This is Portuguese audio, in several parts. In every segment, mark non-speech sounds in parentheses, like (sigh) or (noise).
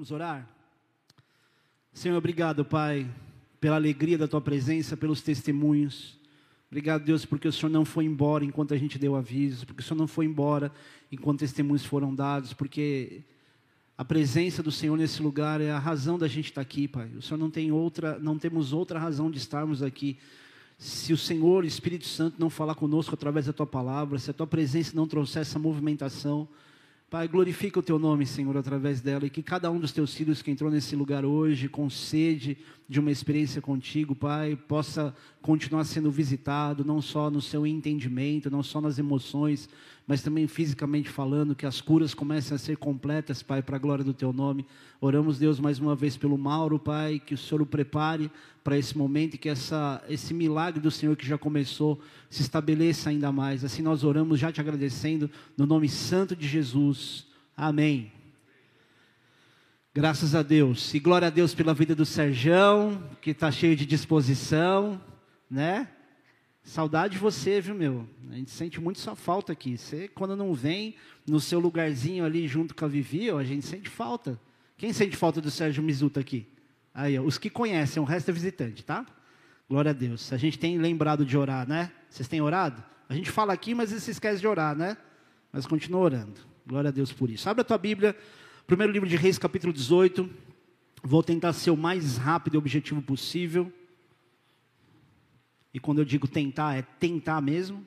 Vamos orar? Senhor, obrigado, Pai, pela alegria da tua presença, pelos testemunhos. Obrigado, Deus, porque o Senhor não foi embora enquanto a gente deu aviso, porque o Senhor não foi embora enquanto testemunhos foram dados, porque a presença do Senhor nesse lugar é a razão da gente estar aqui, Pai. O Senhor não tem outra, não temos outra razão de estarmos aqui. Se o Senhor, Espírito Santo, não falar conosco através da tua palavra, se a tua presença não trouxer essa movimentação, Pai, glorifica o teu nome, Senhor, através dela, e que cada um dos teus filhos que entrou nesse lugar hoje, com sede de uma experiência contigo, Pai, possa continuar sendo visitado, não só no seu entendimento, não só nas emoções, mas também fisicamente falando, que as curas comecem a ser completas, Pai, para a glória do Teu nome. Oramos, Deus, mais uma vez pelo Mauro, Pai, que o Senhor o prepare para esse momento e que essa, esse milagre do Senhor que já começou se estabeleça ainda mais. Assim nós oramos, já te agradecendo, no nome santo de Jesus. Amém. Graças a Deus. E glória a Deus pela vida do Serjão, que está cheio de disposição, né? Saudade de você, viu, meu? A gente sente muito sua falta aqui. Você, quando não vem no seu lugarzinho ali junto com a Vivi, ó, a gente sente falta. Quem sente falta do Sérgio Mizuta aqui? Aí, ó, os que conhecem, o resto é visitante, tá? Glória a Deus. A gente tem lembrado de orar, né? Vocês têm orado? A gente fala aqui, mas se esquece de orar, né? Mas continua orando. Glória a Deus por isso. Abre a tua Bíblia, primeiro livro de Reis, capítulo 18. Vou tentar ser o mais rápido e objetivo possível. E quando eu digo tentar, é tentar mesmo.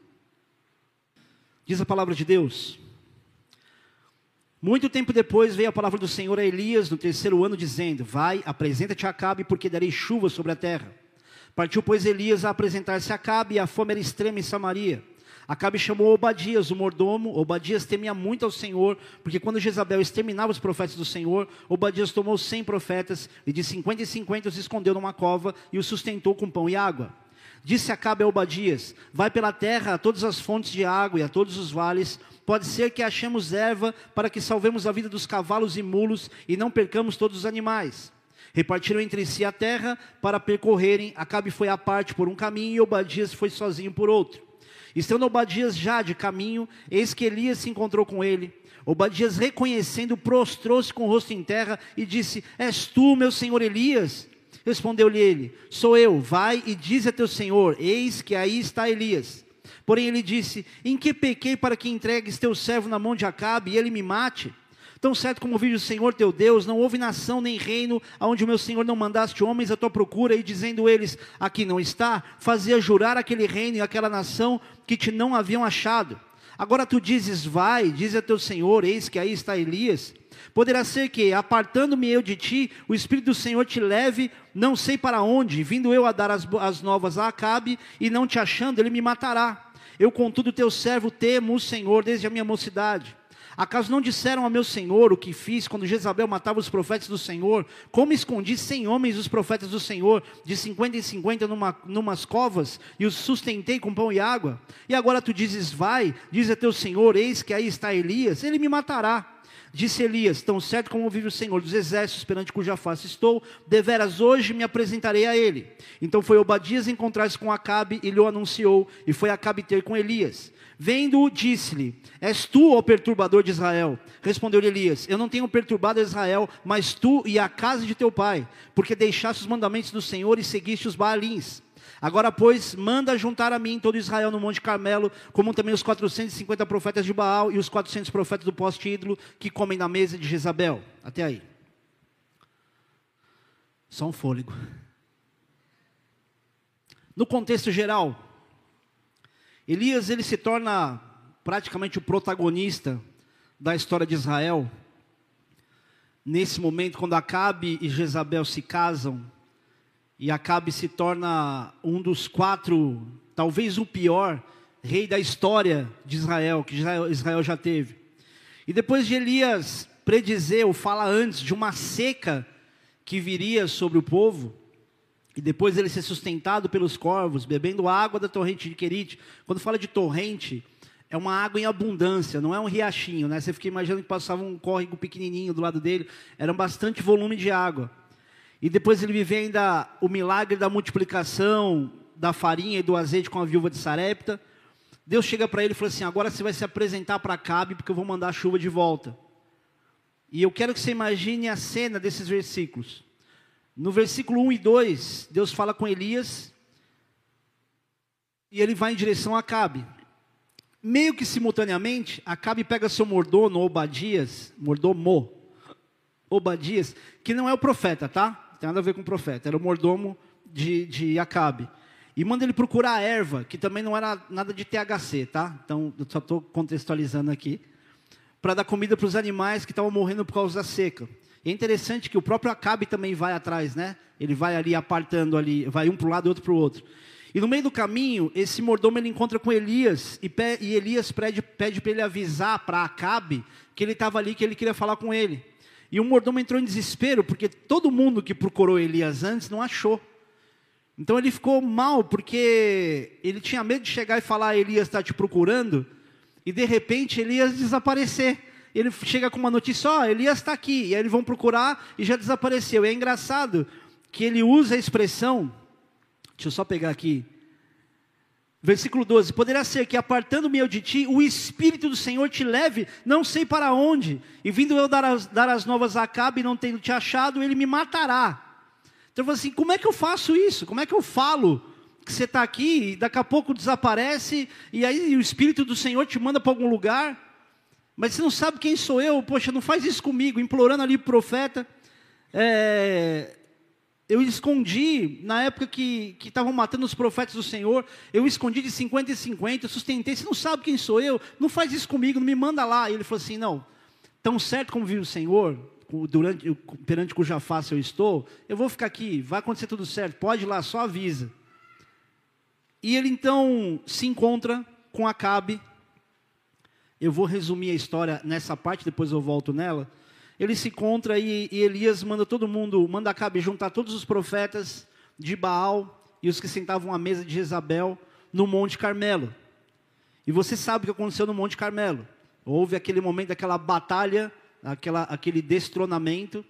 Diz a palavra de Deus. Muito tempo depois veio a palavra do Senhor a Elias no terceiro ano, dizendo: Vai, apresenta-te a Acabe, porque darei chuva sobre a terra. Partiu, pois, Elias a apresentar-se a Acabe, e a fome era extrema em Samaria. Acabe chamou Obadias, o mordomo. Obadias temia muito ao Senhor, porque quando Jezabel exterminava os profetas do Senhor, Obadias tomou cem profetas, e de cinquenta em cinquenta os escondeu numa cova e os sustentou com pão e água. Disse Acabe a Obadias: Vai pela terra a todas as fontes de água e a todos os vales. Pode ser que achemos erva para que salvemos a vida dos cavalos e mulos e não percamos todos os animais. Repartiram entre si a terra para percorrerem. Acabe foi à parte por um caminho e Obadias foi sozinho por outro. Estando Obadias já de caminho, eis que Elias se encontrou com ele. Obadias, reconhecendo, prostrou-se com o rosto em terra e disse: És tu, meu senhor Elias? Respondeu-lhe ele: Sou eu, vai e diz a teu senhor: Eis que aí está Elias. Porém ele disse: Em que pequei para que entregues teu servo na mão de Acabe e ele me mate? Tão certo como vive o Senhor teu Deus, não houve nação nem reino aonde o meu Senhor não mandaste homens à tua procura, e dizendo eles: Aqui não está, fazia jurar aquele reino e aquela nação que te não haviam achado. Agora tu dizes: Vai, diz a teu Senhor: Eis que aí está Elias. Poderá ser que, apartando-me eu de ti, o Espírito do Senhor te leve, não sei para onde, vindo eu a dar as, as novas a Acabe, e não te achando, ele me matará. Eu, contudo, teu servo temo o Senhor desde a minha mocidade. Acaso não disseram a meu senhor o que fiz quando Jezabel matava os profetas do Senhor? Como escondi cem homens dos profetas do Senhor, de cinquenta em cinquenta numa, numas covas, e os sustentei com pão e água? E agora tu dizes, vai, diz a teu senhor, eis que aí está Elias, ele me matará. Disse Elias: Tão certo como vive o Senhor dos exércitos, perante cuja face estou, deveras hoje me apresentarei a ele. Então foi Obadias encontrar-se com Acabe e lhe anunciou, e foi Acabe ter com Elias. Vendo-o, disse-lhe: És tu, o perturbador de Israel? Respondeu-lhe Elias: Eu não tenho perturbado Israel, mas tu e a casa de teu pai, porque deixaste os mandamentos do Senhor e seguiste os Baalins. Agora, pois, manda juntar a mim todo Israel no Monte Carmelo, como também os 450 profetas de Baal e os 400 profetas do poste ídolo que comem na mesa de Jezabel. Até aí. Só um fôlego. No contexto geral, Elias ele se torna praticamente o protagonista da história de Israel. Nesse momento, quando Acabe e Jezabel se casam, e Acabe se torna um dos quatro, talvez o pior, rei da história de Israel, que Israel já teve. E depois de Elias predizer, ou fala antes, de uma seca que viria sobre o povo, e depois ele ser sustentado pelos corvos, bebendo água da torrente de Querite. Quando fala de torrente, é uma água em abundância, não é um riachinho, né? Você fica imaginando que passava um córrego pequenininho do lado dele, era bastante volume de água. E depois ele vive ainda o milagre da multiplicação da farinha e do azeite com a viúva de Sarepta. Deus chega para ele e fala assim: agora você vai se apresentar para Cabe, porque eu vou mandar a chuva de volta. E eu quero que você imagine a cena desses versículos. No versículo 1 e 2, Deus fala com Elias e ele vai em direção a Acabe. Meio que simultaneamente, Acabe pega seu mordomo, Obadias, mordomo, Obadias, que não é o profeta, tá? Não tem nada a ver com o profeta, era o mordomo de, de Acabe. E manda ele procurar a erva, que também não era nada de THC, tá? Então, eu só estou contextualizando aqui. Para dar comida para os animais que estavam morrendo por causa da seca. E é interessante que o próprio Acabe também vai atrás, né? Ele vai ali apartando ali, vai um para um lado e outro para o outro. E no meio do caminho, esse mordomo ele encontra com Elias, e, e Elias pede, pede para ele avisar para Acabe que ele estava ali, que ele queria falar com ele. E o mordomo entrou em desespero, porque todo mundo que procurou Elias antes não achou. Então ele ficou mal, porque ele tinha medo de chegar e falar: Elias está te procurando, e de repente Elias desaparecer. Ele chega com uma notícia: Ó, oh, Elias está aqui, e aí eles vão procurar e já desapareceu. E é engraçado que ele usa a expressão Deixa eu só pegar aqui. Versículo 12: Poderá ser que, apartando-me eu de ti, o Espírito do Senhor te leve, não sei para onde, e vindo eu dar as, dar as novas a Acabe, não tendo te achado, ele me matará. Então eu falo assim: como é que eu faço isso? Como é que eu falo que você está aqui e daqui a pouco desaparece, e aí o Espírito do Senhor te manda para algum lugar, mas você não sabe quem sou eu? Poxa, não faz isso comigo, implorando ali o profeta. É, eu escondi, na época que estavam matando os profetas do Senhor, eu escondi de 50 em 50, eu sustentei, você não sabe quem sou eu, não faz isso comigo, não me manda lá. E ele falou assim: não, tão certo como vive o Senhor, durante, perante cuja face eu estou, eu vou ficar aqui, vai acontecer tudo certo, pode ir lá, só avisa. E ele então se encontra com Acabe. Eu vou resumir a história nessa parte, depois eu volto nela ele se encontra e, e Elias manda todo mundo, manda Acabe juntar todos os profetas de Baal e os que sentavam à mesa de Jezabel no Monte Carmelo. E você sabe o que aconteceu no Monte Carmelo. Houve aquele momento, aquela batalha, aquela, aquele destronamento,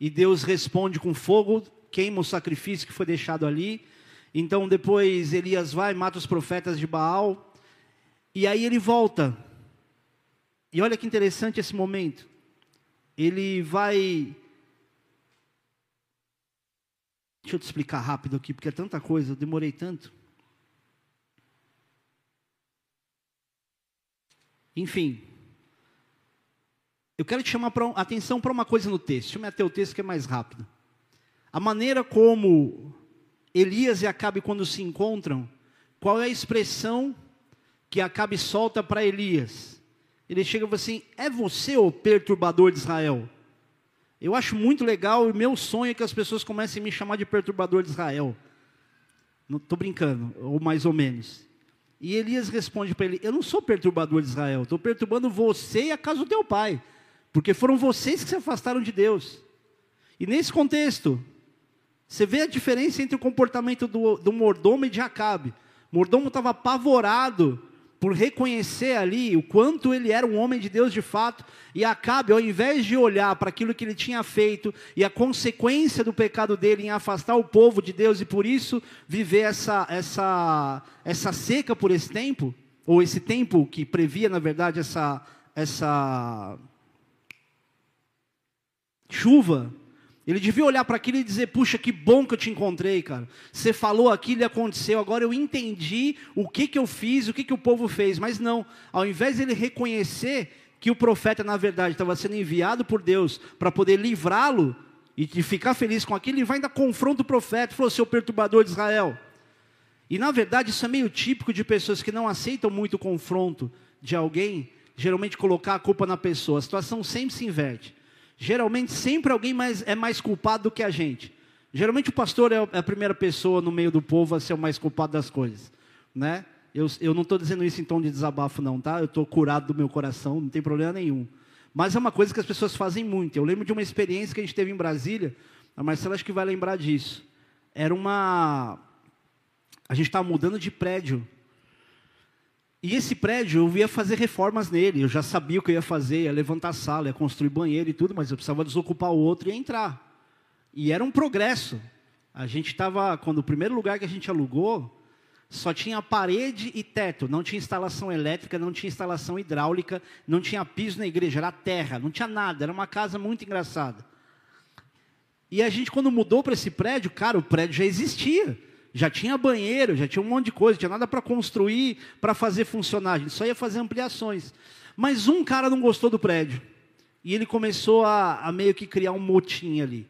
e Deus responde com fogo, queima o sacrifício que foi deixado ali. Então depois Elias vai, mata os profetas de Baal, e aí ele volta. E olha que interessante esse momento ele vai. Deixa eu te explicar rápido aqui, porque é tanta coisa, eu demorei tanto. Enfim, eu quero te chamar a atenção para uma coisa no texto. Deixa eu meter o texto que é mais rápido. A maneira como Elias e Acabe, quando se encontram, qual é a expressão que Acabe solta para Elias? Ele chega e fala assim: É você o perturbador de Israel? Eu acho muito legal e meu sonho é que as pessoas comecem a me chamar de perturbador de Israel. Não estou brincando, ou mais ou menos. E Elias responde para ele: Eu não sou perturbador de Israel, estou perturbando você e a casa do teu pai, porque foram vocês que se afastaram de Deus. E nesse contexto, você vê a diferença entre o comportamento do, do mordomo e de Acabe. O mordomo estava apavorado por reconhecer ali o quanto ele era um homem de Deus de fato, e Acabe, ao invés de olhar para aquilo que ele tinha feito e a consequência do pecado dele em afastar o povo de Deus e por isso viver essa, essa, essa seca por esse tempo, ou esse tempo que previa, na verdade, essa, essa chuva, ele devia olhar para aquilo e dizer: Puxa, que bom que eu te encontrei, cara. Você falou aquilo e aconteceu, agora eu entendi o que, que eu fiz, o que, que o povo fez. Mas não, ao invés de ele reconhecer que o profeta, na verdade, estava sendo enviado por Deus para poder livrá-lo e de ficar feliz com aquilo, ele vai ainda confronta o profeta, falou: Seu perturbador de Israel. E na verdade, isso é meio típico de pessoas que não aceitam muito o confronto de alguém, geralmente colocar a culpa na pessoa. A situação sempre se inverte. Geralmente sempre alguém mais, é mais culpado do que a gente. Geralmente o pastor é, é a primeira pessoa no meio do povo a ser o mais culpado das coisas, né? Eu, eu não estou dizendo isso em tom de desabafo não, tá? Eu estou curado do meu coração, não tem problema nenhum. Mas é uma coisa que as pessoas fazem muito. Eu lembro de uma experiência que a gente teve em Brasília, a Marcela acho que vai lembrar disso. Era uma... A gente estava mudando de prédio e esse prédio, eu ia fazer reformas nele, eu já sabia o que eu ia fazer, ia levantar a sala, ia construir banheiro e tudo, mas eu precisava desocupar o outro e entrar. E era um progresso. A gente estava, quando o primeiro lugar que a gente alugou, só tinha parede e teto, não tinha instalação elétrica, não tinha instalação hidráulica, não tinha piso na igreja, era terra, não tinha nada, era uma casa muito engraçada. E a gente, quando mudou para esse prédio, cara, o prédio já existia, já tinha banheiro, já tinha um monte de coisa, tinha nada para construir, para fazer funcionar, a gente só ia fazer ampliações. Mas um cara não gostou do prédio, e ele começou a, a meio que criar um motim ali.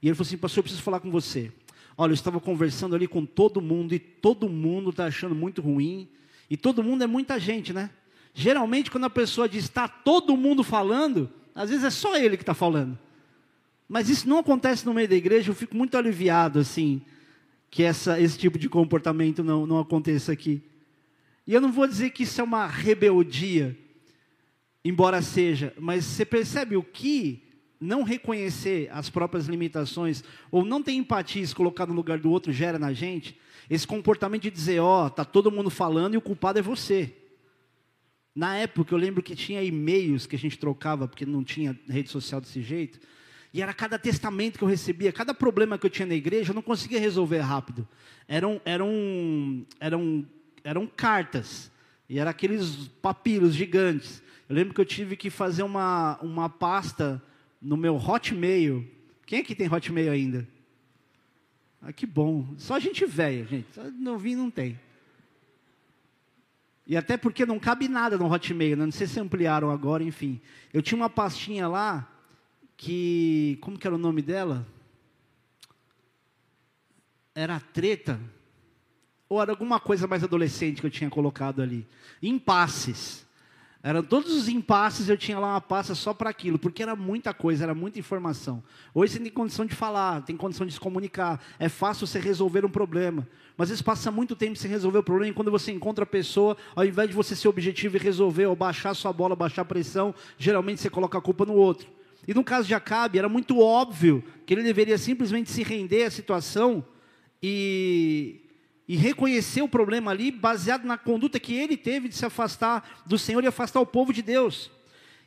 E ele falou assim: Pastor, eu preciso falar com você. Olha, eu estava conversando ali com todo mundo e todo mundo está achando muito ruim. E todo mundo é muita gente, né? Geralmente, quando a pessoa diz está todo mundo falando, às vezes é só ele que está falando. Mas isso não acontece no meio da igreja, eu fico muito aliviado, assim, que essa, esse tipo de comportamento não, não aconteça aqui. E eu não vou dizer que isso é uma rebeldia, embora seja, mas você percebe o que não reconhecer as próprias limitações, ou não ter empatia, se colocar no lugar do outro, gera na gente, esse comportamento de dizer, ó, oh, tá todo mundo falando e o culpado é você. Na época, eu lembro que tinha e-mails que a gente trocava, porque não tinha rede social desse jeito, e era cada testamento que eu recebia, cada problema que eu tinha na igreja, eu não conseguia resolver rápido. Eram, eram, eram, eram cartas, e eram aqueles papiros gigantes. Eu lembro que eu tive que fazer uma, uma pasta no meu Hotmail. Quem é que tem Hotmail ainda? Ah, que bom. Só gente velha, gente. Só novinho não tem. E até porque não cabe nada no Hotmail, né? não sei se ampliaram agora, enfim. Eu tinha uma pastinha lá que, como que era o nome dela? Era treta ou era alguma coisa mais adolescente que eu tinha colocado ali. Impasses. Eram todos os impasses, eu tinha lá uma pasta só para aquilo, porque era muita coisa, era muita informação. Hoje você tem condição de falar, tem condição de se comunicar, é fácil você resolver um problema. Mas às vezes passa muito tempo sem resolver o problema, e quando você encontra a pessoa, ao invés de você ser objetivo e resolver, ou baixar sua bola, baixar a pressão, geralmente você coloca a culpa no outro. E no caso de Acabe, era muito óbvio que ele deveria simplesmente se render à situação e e reconhecer o problema ali, baseado na conduta que ele teve de se afastar do Senhor e afastar o povo de Deus.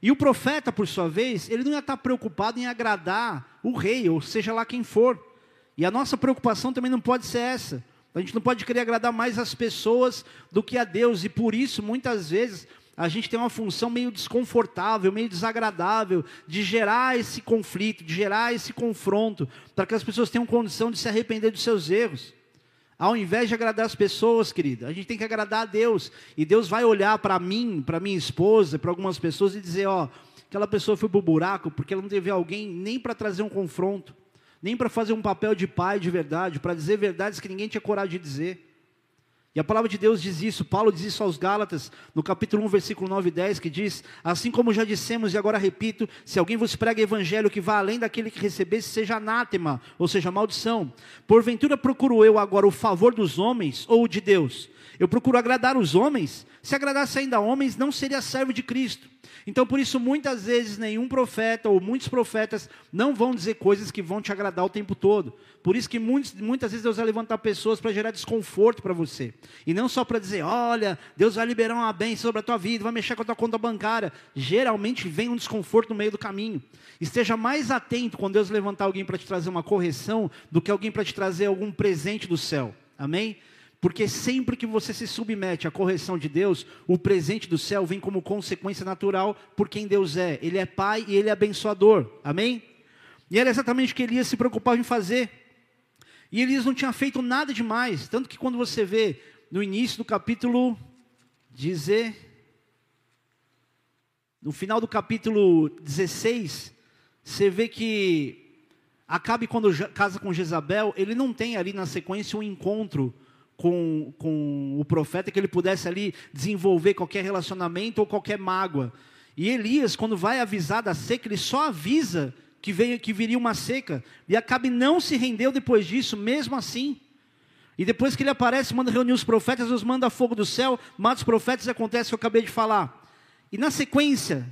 E o profeta, por sua vez, ele não ia estar preocupado em agradar o rei, ou seja lá quem for. E a nossa preocupação também não pode ser essa. A gente não pode querer agradar mais as pessoas do que a Deus, e por isso, muitas vezes, a gente tem uma função meio desconfortável, meio desagradável, de gerar esse conflito, de gerar esse confronto, para que as pessoas tenham condição de se arrepender dos seus erros. Ao invés de agradar as pessoas, querida, a gente tem que agradar a Deus. E Deus vai olhar para mim, para minha esposa, para algumas pessoas e dizer: ó, aquela pessoa foi para o buraco porque ela não teve alguém nem para trazer um confronto, nem para fazer um papel de pai de verdade, para dizer verdades que ninguém tinha coragem de dizer. E a palavra de Deus diz isso, Paulo diz isso aos Gálatas, no capítulo 1, versículo 9 e 10, que diz: Assim como já dissemos e agora repito, se alguém vos prega evangelho que vá além daquele que recebesse, seja anátema, ou seja, maldição. Porventura procuro eu agora o favor dos homens ou o de Deus? Eu procuro agradar os homens? Se agradasse ainda homens, não seria servo de Cristo. Então, por isso, muitas vezes, nenhum profeta ou muitos profetas não vão dizer coisas que vão te agradar o tempo todo. Por isso que muitos, muitas vezes Deus vai levantar pessoas para gerar desconforto para você. E não só para dizer, olha, Deus vai liberar uma bênção sobre a tua vida, vai mexer com a tua conta bancária. Geralmente vem um desconforto no meio do caminho. Esteja mais atento quando Deus levantar alguém para te trazer uma correção do que alguém para te trazer algum presente do céu. Amém? Porque sempre que você se submete à correção de Deus, o presente do céu vem como consequência natural por quem Deus é. Ele é pai e ele é abençoador. Amém? E era exatamente o que Elias se preocupava em fazer. E Elias não tinha feito nada demais. Tanto que quando você vê no início do capítulo dizer no final do capítulo 16, você vê que Acabe quando casa com Jezabel, ele não tem ali na sequência um encontro com, com o profeta, que ele pudesse ali desenvolver qualquer relacionamento ou qualquer mágoa. E Elias, quando vai avisar da seca, ele só avisa que, veio, que viria uma seca. E Acabe não se rendeu depois disso, mesmo assim. E depois que ele aparece, manda reunir os profetas, Deus manda fogo do céu, mata os profetas, acontece o que eu acabei de falar. E na sequência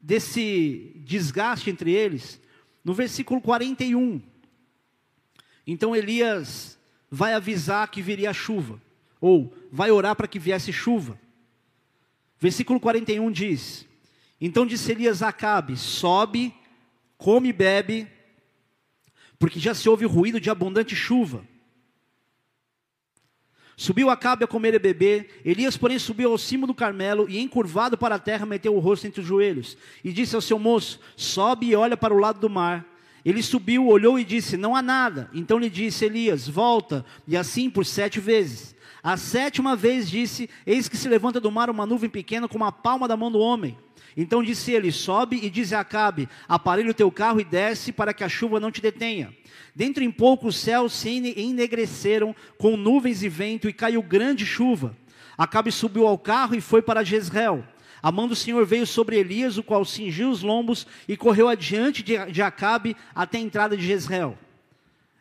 desse desgaste entre eles, no versículo 41, então Elias vai avisar que viria chuva, ou vai orar para que viesse chuva. Versículo 41 diz: Então disse Elias a Acabe: Sobe, come e bebe, porque já se ouve o ruído de abundante chuva. Subiu Acabe a comer e beber. Elias, porém, subiu ao cimo do Carmelo e, encurvado para a terra, meteu o rosto entre os joelhos. E disse ao seu moço: Sobe e olha para o lado do mar. Ele subiu, olhou e disse: Não há nada. Então lhe disse Elias: Volta. E assim por sete vezes. A sétima vez disse: Eis que se levanta do mar uma nuvem pequena como a palma da mão do homem. Então disse ele: Sobe e diz a Acabe: Aparelha o teu carro e desce para que a chuva não te detenha. Dentro em pouco os céus se enegreceram com nuvens e vento e caiu grande chuva. Acabe subiu ao carro e foi para Jezreel. A mão do Senhor veio sobre Elias, o qual cingiu os lombos e correu adiante de, de Acabe até a entrada de Jezreel.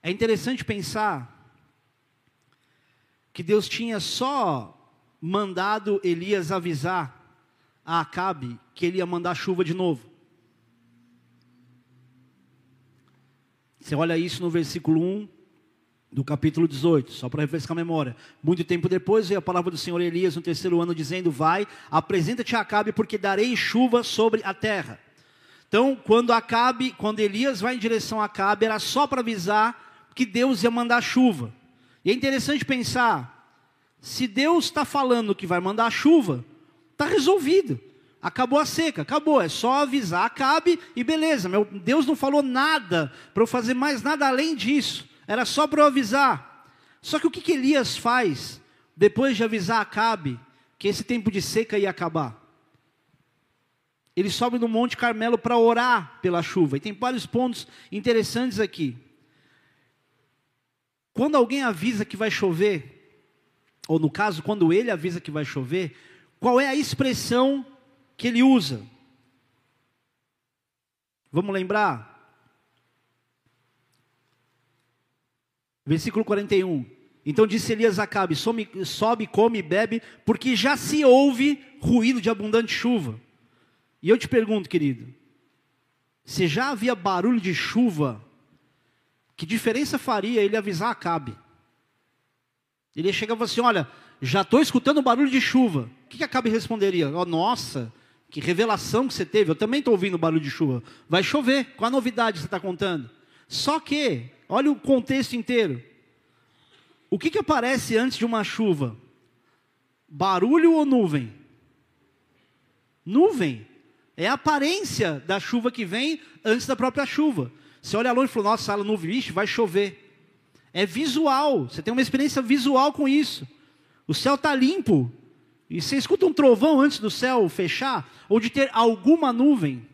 É interessante pensar que Deus tinha só mandado Elias avisar a Acabe que ele ia mandar chuva de novo. Você olha isso no versículo 1 do capítulo 18, só para refrescar a memória. Muito tempo depois veio a palavra do Senhor Elias no terceiro ano, dizendo: Vai, apresenta-te a Acabe, porque darei chuva sobre a terra. Então, quando Acabe, quando Elias vai em direção a Acabe, era só para avisar que Deus ia mandar chuva. E é interessante pensar, se Deus está falando que vai mandar chuva, está resolvido. Acabou a seca, acabou. É só avisar, acabe e beleza. Meu Deus não falou nada para eu fazer mais nada além disso. Era só para avisar. Só que o que, que Elias faz depois de avisar Acabe que esse tempo de seca ia acabar? Ele sobe no Monte Carmelo para orar pela chuva. E tem vários pontos interessantes aqui. Quando alguém avisa que vai chover, ou no caso, quando ele avisa que vai chover, qual é a expressão que ele usa. Vamos lembrar? Versículo 41. Então disse Elias a Acabe: sobe, sobe, come bebe, porque já se ouve ruído de abundante chuva. E eu te pergunto, querido, se já havia barulho de chuva, que diferença faria ele avisar Acabe? Ele chegava assim: Olha, já estou escutando barulho de chuva. O que, que Acabe responderia? Oh, nossa, que revelação que você teve. Eu também estou ouvindo barulho de chuva. Vai chover. Qual a novidade que você está contando? Só que, olha o contexto inteiro. O que, que aparece antes de uma chuva? Barulho ou nuvem? Nuvem. É a aparência da chuva que vem antes da própria chuva. Você olha longe e fala, nossa, sala nuvem, vixe, vai chover. É visual. Você tem uma experiência visual com isso. O céu está limpo. E você escuta um trovão antes do céu fechar, ou de ter alguma nuvem.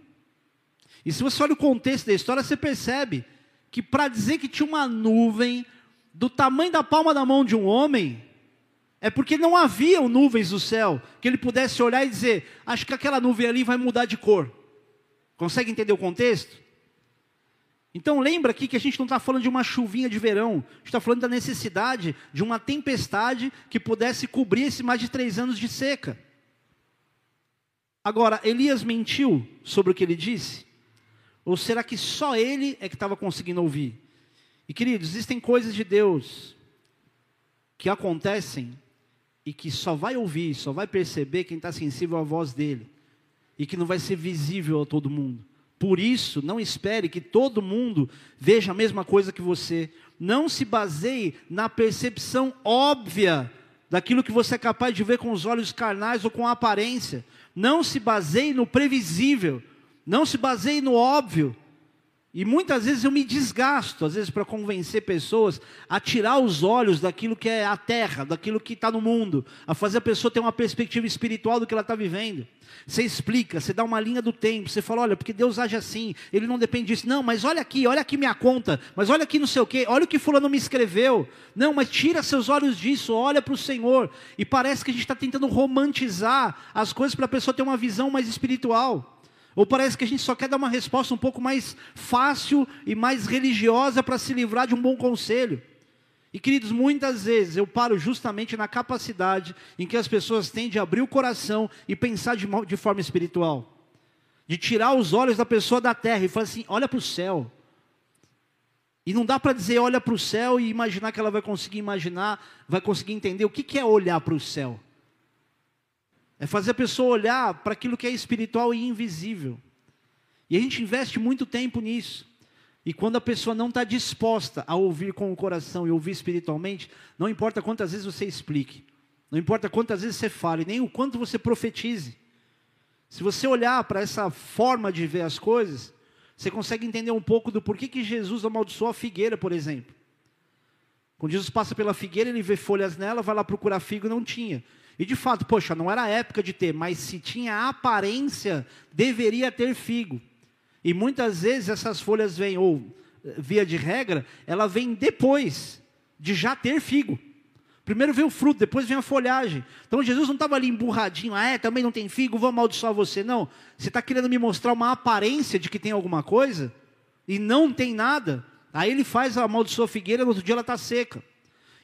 E se você olha o contexto da história, você percebe que para dizer que tinha uma nuvem do tamanho da palma da mão de um homem, é porque não havia nuvens do céu que ele pudesse olhar e dizer: acho que aquela nuvem ali vai mudar de cor. Consegue entender o contexto? Então lembra aqui que a gente não está falando de uma chuvinha de verão, a gente está falando da necessidade de uma tempestade que pudesse cobrir esses mais de três anos de seca. Agora, Elias mentiu sobre o que ele disse? Ou será que só ele é que estava conseguindo ouvir? E queridos, existem coisas de Deus que acontecem e que só vai ouvir, só vai perceber quem está sensível à voz dele, e que não vai ser visível a todo mundo. Por isso, não espere que todo mundo veja a mesma coisa que você. Não se baseie na percepção óbvia daquilo que você é capaz de ver com os olhos carnais ou com a aparência. Não se baseie no previsível. Não se baseie no óbvio. E muitas vezes eu me desgasto, às vezes, para convencer pessoas a tirar os olhos daquilo que é a terra, daquilo que está no mundo, a fazer a pessoa ter uma perspectiva espiritual do que ela está vivendo. Você explica, você dá uma linha do tempo, você fala, olha, porque Deus age assim, Ele não depende disso. Não, mas olha aqui, olha aqui minha conta, mas olha aqui não sei o quê, olha o que fulano me escreveu. Não, mas tira seus olhos disso, olha para o Senhor. E parece que a gente está tentando romantizar as coisas para a pessoa ter uma visão mais espiritual. Ou parece que a gente só quer dar uma resposta um pouco mais fácil e mais religiosa para se livrar de um bom conselho. E queridos, muitas vezes eu paro justamente na capacidade em que as pessoas têm de abrir o coração e pensar de, de forma espiritual. De tirar os olhos da pessoa da terra e falar assim: olha para o céu. E não dá para dizer olha para o céu e imaginar que ela vai conseguir imaginar, vai conseguir entender o que, que é olhar para o céu. É fazer a pessoa olhar para aquilo que é espiritual e invisível. E a gente investe muito tempo nisso. E quando a pessoa não está disposta a ouvir com o coração e ouvir espiritualmente, não importa quantas vezes você explique, não importa quantas vezes você fale, nem o quanto você profetize. Se você olhar para essa forma de ver as coisas, você consegue entender um pouco do porquê que Jesus amaldiçoou a figueira, por exemplo. Quando Jesus passa pela figueira, ele vê folhas nela, vai lá procurar figo não tinha. E de fato, poxa, não era época de ter, mas se tinha aparência, deveria ter figo. E muitas vezes essas folhas vêm, ou via de regra, ela vem depois de já ter figo. Primeiro vem o fruto, depois vem a folhagem. Então Jesus não estava ali emburradinho, ah, é, também não tem figo, vou amaldiçoar você. Não. Você está querendo me mostrar uma aparência de que tem alguma coisa e não tem nada. Aí ele faz a amaldiçoa figueira, no outro dia ela está seca.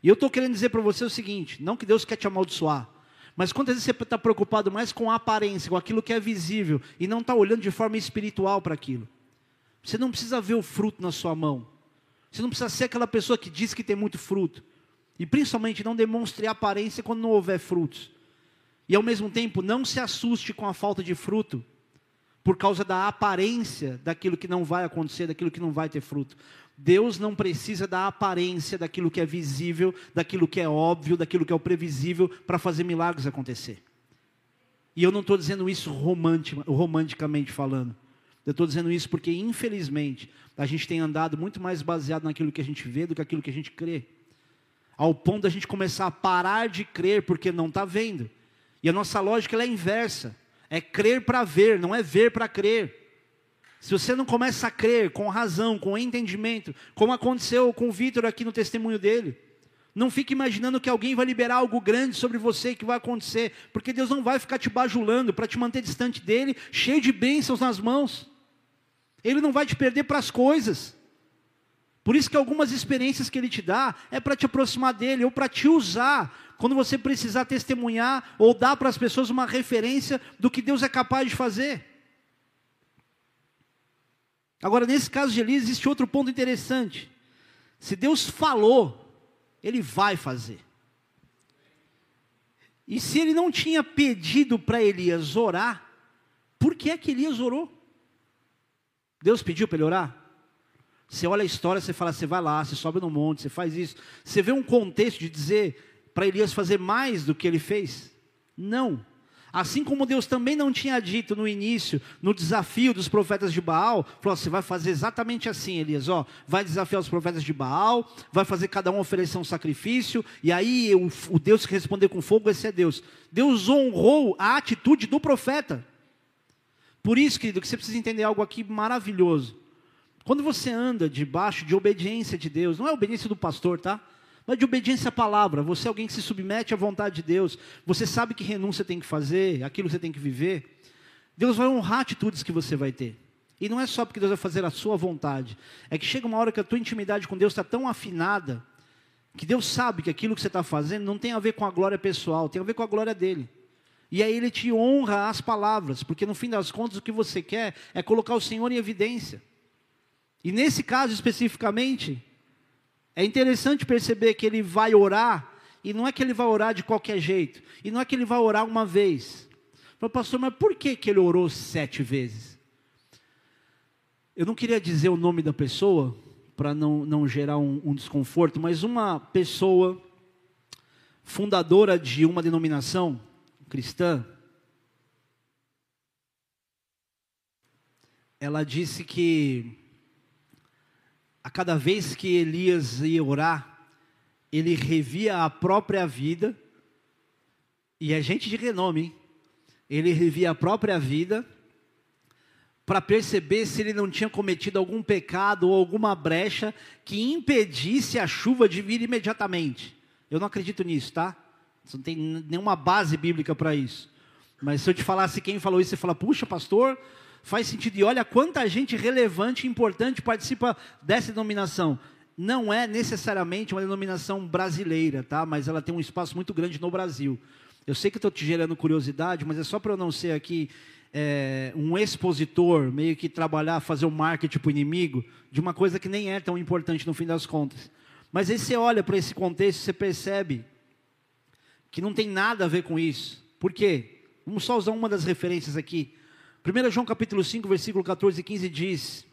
E eu estou querendo dizer para você o seguinte: não que Deus quer te amaldiçoar, mas quantas vezes você está preocupado mais com a aparência, com aquilo que é visível, e não está olhando de forma espiritual para aquilo? Você não precisa ver o fruto na sua mão. Você não precisa ser aquela pessoa que diz que tem muito fruto. E principalmente não demonstre aparência quando não houver frutos. E ao mesmo tempo, não se assuste com a falta de fruto, por causa da aparência daquilo que não vai acontecer, daquilo que não vai ter fruto. Deus não precisa da aparência daquilo que é visível, daquilo que é óbvio, daquilo que é o previsível, para fazer milagres acontecer. E eu não estou dizendo isso romanticamente falando. Eu estou dizendo isso porque, infelizmente, a gente tem andado muito mais baseado naquilo que a gente vê do que aquilo que a gente crê ao ponto da gente começar a parar de crer porque não está vendo. E a nossa lógica é inversa: é crer para ver, não é ver para crer. Se você não começa a crer com razão, com entendimento, como aconteceu com o Vitor aqui no testemunho dele, não fique imaginando que alguém vai liberar algo grande sobre você que vai acontecer, porque Deus não vai ficar te bajulando para te manter distante dele, cheio de bênçãos nas mãos. Ele não vai te perder para as coisas. Por isso que algumas experiências que ele te dá é para te aproximar dele ou para te usar quando você precisar testemunhar ou dar para as pessoas uma referência do que Deus é capaz de fazer. Agora, nesse caso de Elias, existe outro ponto interessante. Se Deus falou, ele vai fazer. E se ele não tinha pedido para Elias orar, por que é que Elias orou? Deus pediu para ele orar? Você olha a história, você fala, você vai lá, você sobe no monte, você faz isso. Você vê um contexto de dizer para Elias fazer mais do que ele fez? Não. Assim como Deus também não tinha dito no início, no desafio dos profetas de Baal, falou: você vai fazer exatamente assim, Elias, ó, vai desafiar os profetas de Baal, vai fazer cada um oferecer um sacrifício, e aí o, o Deus que responder com fogo, esse é Deus. Deus honrou a atitude do profeta. Por isso, querido, que você precisa entender algo aqui maravilhoso. Quando você anda debaixo de obediência de Deus, não é obediência do pastor, tá? Mas de obediência à palavra. Você é alguém que se submete à vontade de Deus. Você sabe que renúncia tem que fazer, aquilo que você tem que viver. Deus vai honrar atitudes que você vai ter. E não é só porque Deus vai fazer a sua vontade. É que chega uma hora que a tua intimidade com Deus está tão afinada, que Deus sabe que aquilo que você está fazendo não tem a ver com a glória pessoal, tem a ver com a glória dele. E aí ele te honra as palavras, porque no fim das contas o que você quer é colocar o Senhor em evidência. E nesse caso especificamente, é interessante perceber que ele vai orar, e não é que ele vai orar de qualquer jeito, e não é que ele vai orar uma vez. Falei, pastor, mas por que, que ele orou sete vezes? Eu não queria dizer o nome da pessoa, para não, não gerar um, um desconforto, mas uma pessoa fundadora de uma denominação cristã, ela disse que a cada vez que Elias ia orar, ele revia a própria vida, e é gente de renome, hein? ele revia a própria vida, para perceber se ele não tinha cometido algum pecado ou alguma brecha que impedisse a chuva de vir imediatamente. Eu não acredito nisso, tá? Não tem nenhuma base bíblica para isso. Mas se eu te falasse quem falou isso, você fala, puxa, pastor, faz sentido. E olha quanta gente relevante e importante participa dessa denominação. Não é necessariamente uma denominação brasileira, tá? Mas ela tem um espaço muito grande no Brasil. Eu sei que estou te gerando curiosidade, mas é só para eu não ser aqui é, um expositor, meio que trabalhar, fazer o um marketing para o inimigo, de uma coisa que nem é tão importante no fim das contas. Mas aí você olha para esse contexto, você percebe que não tem nada a ver com isso. Por quê? Vamos só usar uma das referências aqui. 1 João capítulo 5, versículo 14 e 15 diz: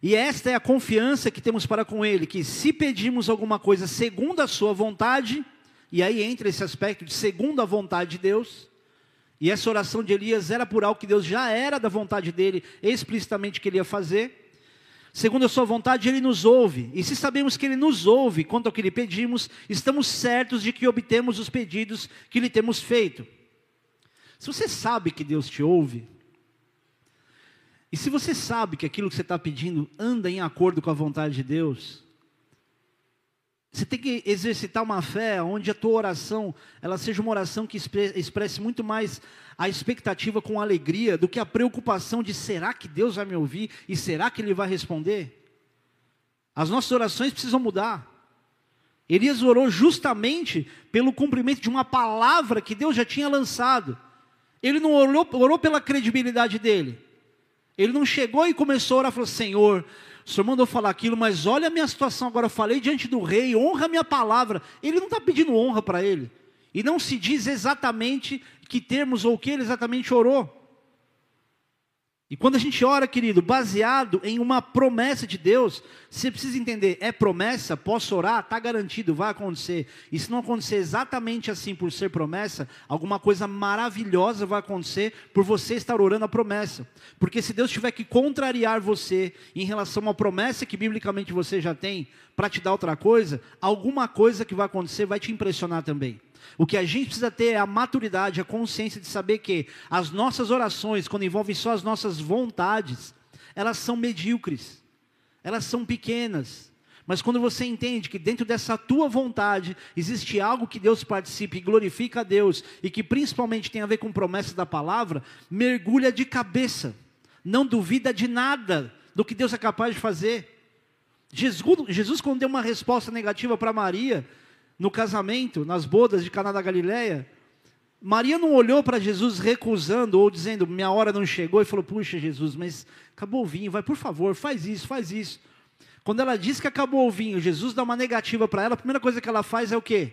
E esta é a confiança que temos para com Ele, que se pedirmos alguma coisa segundo a Sua vontade, e aí entra esse aspecto de segundo a vontade de Deus, e essa oração de Elias era por algo que Deus já era da vontade dele, explicitamente que ele ia fazer. Segundo a sua vontade, ele nos ouve. E se sabemos que ele nos ouve quanto ao que lhe pedimos, estamos certos de que obtemos os pedidos que lhe temos feito. Se você sabe que Deus te ouve, e se você sabe que aquilo que você está pedindo anda em acordo com a vontade de Deus, você tem que exercitar uma fé onde a tua oração, ela seja uma oração que expresse muito mais a expectativa com alegria do que a preocupação de será que Deus vai me ouvir e será que Ele vai responder? As nossas orações precisam mudar. Elias orou justamente pelo cumprimento de uma palavra que Deus já tinha lançado. Ele não orou, orou pela credibilidade dele. Ele não chegou e começou a orar e falou: Senhor, o senhor mandou falar aquilo, mas olha a minha situação agora. Eu falei diante do rei, honra a minha palavra. Ele não está pedindo honra para ele. E não se diz exatamente que termos ou o que ele exatamente orou. E quando a gente ora, querido, baseado em uma promessa de Deus, você precisa entender, é promessa, posso orar, está garantido, vai acontecer. E se não acontecer exatamente assim por ser promessa, alguma coisa maravilhosa vai acontecer por você estar orando a promessa. Porque se Deus tiver que contrariar você em relação a uma promessa que biblicamente você já tem, para te dar outra coisa, alguma coisa que vai acontecer vai te impressionar também. O que a gente precisa ter é a maturidade, a consciência de saber que as nossas orações, quando envolvem só as nossas vontades, elas são medíocres, elas são pequenas. Mas quando você entende que dentro dessa tua vontade existe algo que Deus participe e glorifica a Deus, e que principalmente tem a ver com promessas da palavra, mergulha de cabeça, não duvida de nada do que Deus é capaz de fazer. Jesus, Jesus quando deu uma resposta negativa para Maria, no casamento, nas bodas de Caná da Galileia, Maria não olhou para Jesus recusando ou dizendo, minha hora não chegou, e falou, puxa Jesus, mas acabou o vinho, vai, por favor, faz isso, faz isso. Quando ela diz que acabou o vinho, Jesus dá uma negativa para ela, a primeira coisa que ela faz é o quê?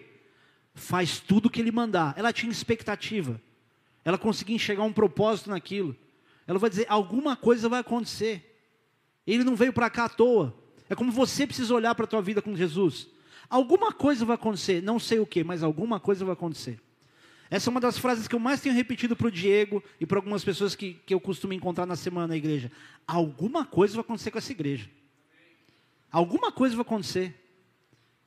Faz tudo o que ele mandar. Ela tinha expectativa. Ela conseguia enxergar um propósito naquilo. Ela vai dizer, alguma coisa vai acontecer. Ele não veio para cá à toa. É como você precisa olhar para a tua vida com Jesus. Alguma coisa vai acontecer, não sei o que, mas alguma coisa vai acontecer. Essa é uma das frases que eu mais tenho repetido para o Diego e para algumas pessoas que, que eu costumo encontrar na semana na igreja. Alguma coisa vai acontecer com essa igreja. Alguma coisa vai acontecer.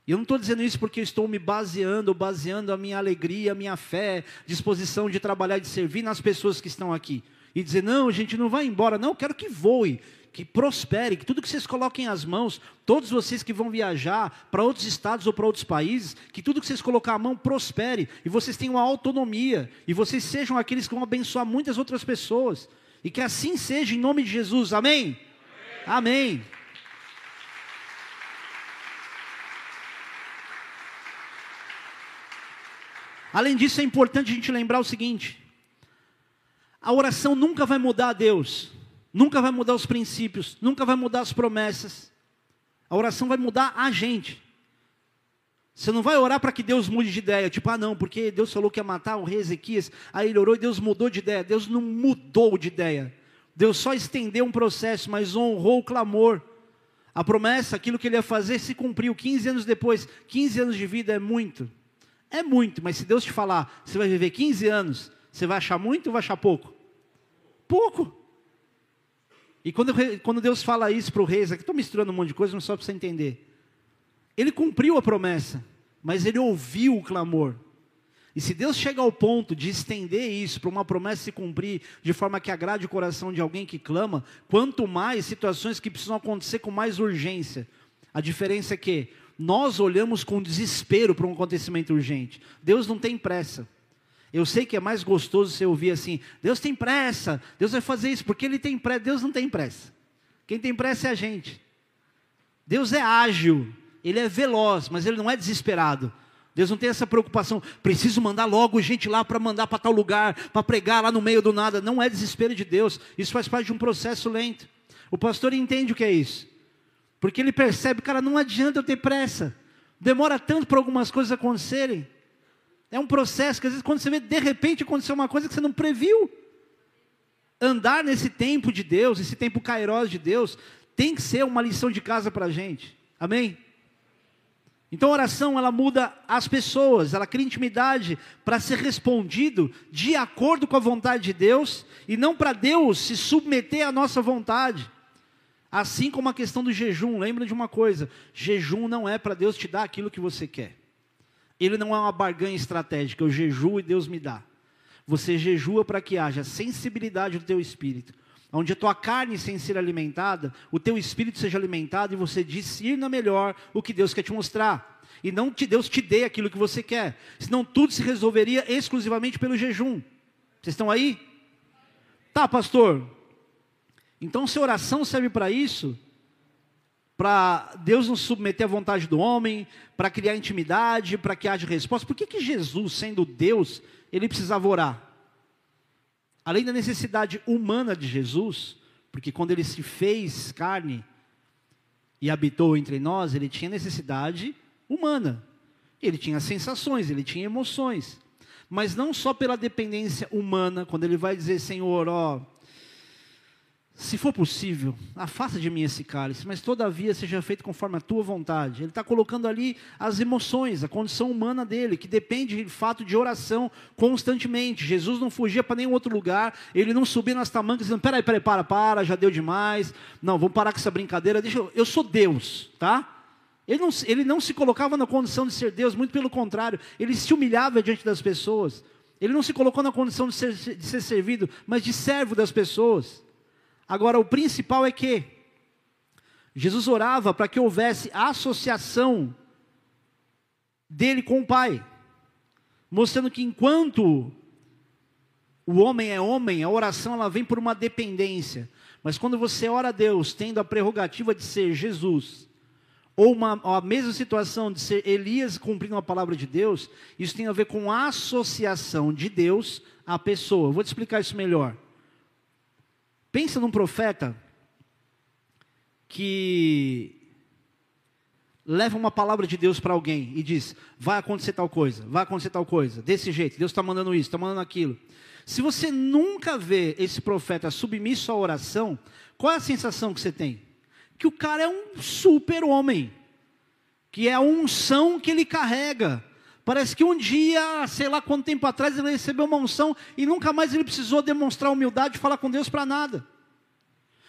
E eu não estou dizendo isso porque eu estou me baseando, baseando a minha alegria, a minha fé, disposição de trabalhar, de servir nas pessoas que estão aqui. E dizer, não, a gente não vai embora, não, eu quero que voe que prospere, que tudo que vocês coloquem as mãos, todos vocês que vão viajar para outros estados ou para outros países, que tudo que vocês colocar a mão prospere, e vocês tenham autonomia, e vocês sejam aqueles que vão abençoar muitas outras pessoas, e que assim seja em nome de Jesus, amém? Amém. amém. Além disso, é importante a gente lembrar o seguinte: a oração nunca vai mudar a Deus, nunca vai mudar os princípios, nunca vai mudar as promessas. A oração vai mudar a gente. Você não vai orar para que Deus mude de ideia, tipo, ah, não, porque Deus falou que ia matar o rei Ezequias, aí ele orou e Deus mudou de ideia. Deus não mudou de ideia. Deus só estendeu um processo, mas honrou o clamor. A promessa, aquilo que ele ia fazer, se cumpriu 15 anos depois. 15 anos de vida é muito. É muito, mas se Deus te falar, você vai viver 15 anos, você vai achar muito ou vai achar pouco? Pouco. E quando, quando Deus fala isso para o rei, aqui estou misturando um monte de coisa, mas só para você entender. Ele cumpriu a promessa, mas ele ouviu o clamor. E se Deus chega ao ponto de estender isso para uma promessa se cumprir de forma que agrade o coração de alguém que clama, quanto mais situações que precisam acontecer com mais urgência. A diferença é que nós olhamos com desespero para um acontecimento urgente. Deus não tem pressa. Eu sei que é mais gostoso você ouvir assim: Deus tem pressa, Deus vai fazer isso, porque Ele tem pressa. Deus não tem pressa. Quem tem pressa é a gente. Deus é ágil, Ele é veloz, mas Ele não é desesperado. Deus não tem essa preocupação, preciso mandar logo gente lá para mandar para tal lugar, para pregar lá no meio do nada. Não é desespero de Deus, isso faz parte de um processo lento. O pastor entende o que é isso, porque ele percebe, cara, não adianta eu ter pressa, demora tanto para algumas coisas acontecerem. É um processo que às vezes quando você vê, de repente aconteceu uma coisa que você não previu. Andar nesse tempo de Deus, esse tempo kairos de Deus, tem que ser uma lição de casa para a gente. Amém? Então a oração ela muda as pessoas, ela cria intimidade para ser respondido de acordo com a vontade de Deus e não para Deus se submeter à nossa vontade. Assim como a questão do jejum, lembra de uma coisa: jejum não é para Deus te dar aquilo que você quer. Ele não é uma barganha estratégica, eu jejuo e Deus me dá. Você jejua para que haja sensibilidade do teu espírito. Onde a tua carne sem ser alimentada, o teu espírito seja alimentado e você discirna melhor o que Deus quer te mostrar. E não que Deus te dê aquilo que você quer. Senão tudo se resolveria exclusivamente pelo jejum. Vocês estão aí? Tá, pastor. Então, se oração serve para isso, para Deus não submeter à vontade do homem, para criar intimidade, para que haja resposta. Por que, que Jesus, sendo Deus, ele precisava orar? Além da necessidade humana de Jesus, porque quando ele se fez carne e habitou entre nós, ele tinha necessidade humana. Ele tinha sensações, ele tinha emoções. Mas não só pela dependência humana, quando ele vai dizer, Senhor, ó, se for possível, afasta de mim esse cálice, mas todavia seja feito conforme a tua vontade. Ele está colocando ali as emoções, a condição humana dele, que depende de fato de oração constantemente. Jesus não fugia para nenhum outro lugar, ele não subia nas tamancas dizendo: peraí, peraí, para, para, já deu demais. Não, vamos parar com essa brincadeira, deixa eu, eu sou Deus, tá? Ele não, ele não se colocava na condição de ser Deus, muito pelo contrário, ele se humilhava diante das pessoas. Ele não se colocou na condição de ser, de ser servido, mas de servo das pessoas. Agora, o principal é que Jesus orava para que houvesse associação dele com o Pai, mostrando que enquanto o homem é homem, a oração ela vem por uma dependência. Mas quando você ora a Deus, tendo a prerrogativa de ser Jesus, ou uma, a mesma situação de ser Elias cumprindo a palavra de Deus, isso tem a ver com a associação de Deus à pessoa. vou te explicar isso melhor. Pensa num profeta que leva uma palavra de Deus para alguém e diz: vai acontecer tal coisa, vai acontecer tal coisa, desse jeito, Deus está mandando isso, está mandando aquilo. Se você nunca vê esse profeta submisso à oração, qual é a sensação que você tem? Que o cara é um super-homem, que é a unção que ele carrega. Parece que um dia, sei lá quanto tempo atrás, ele recebeu uma unção e nunca mais ele precisou demonstrar humildade e falar com Deus para nada.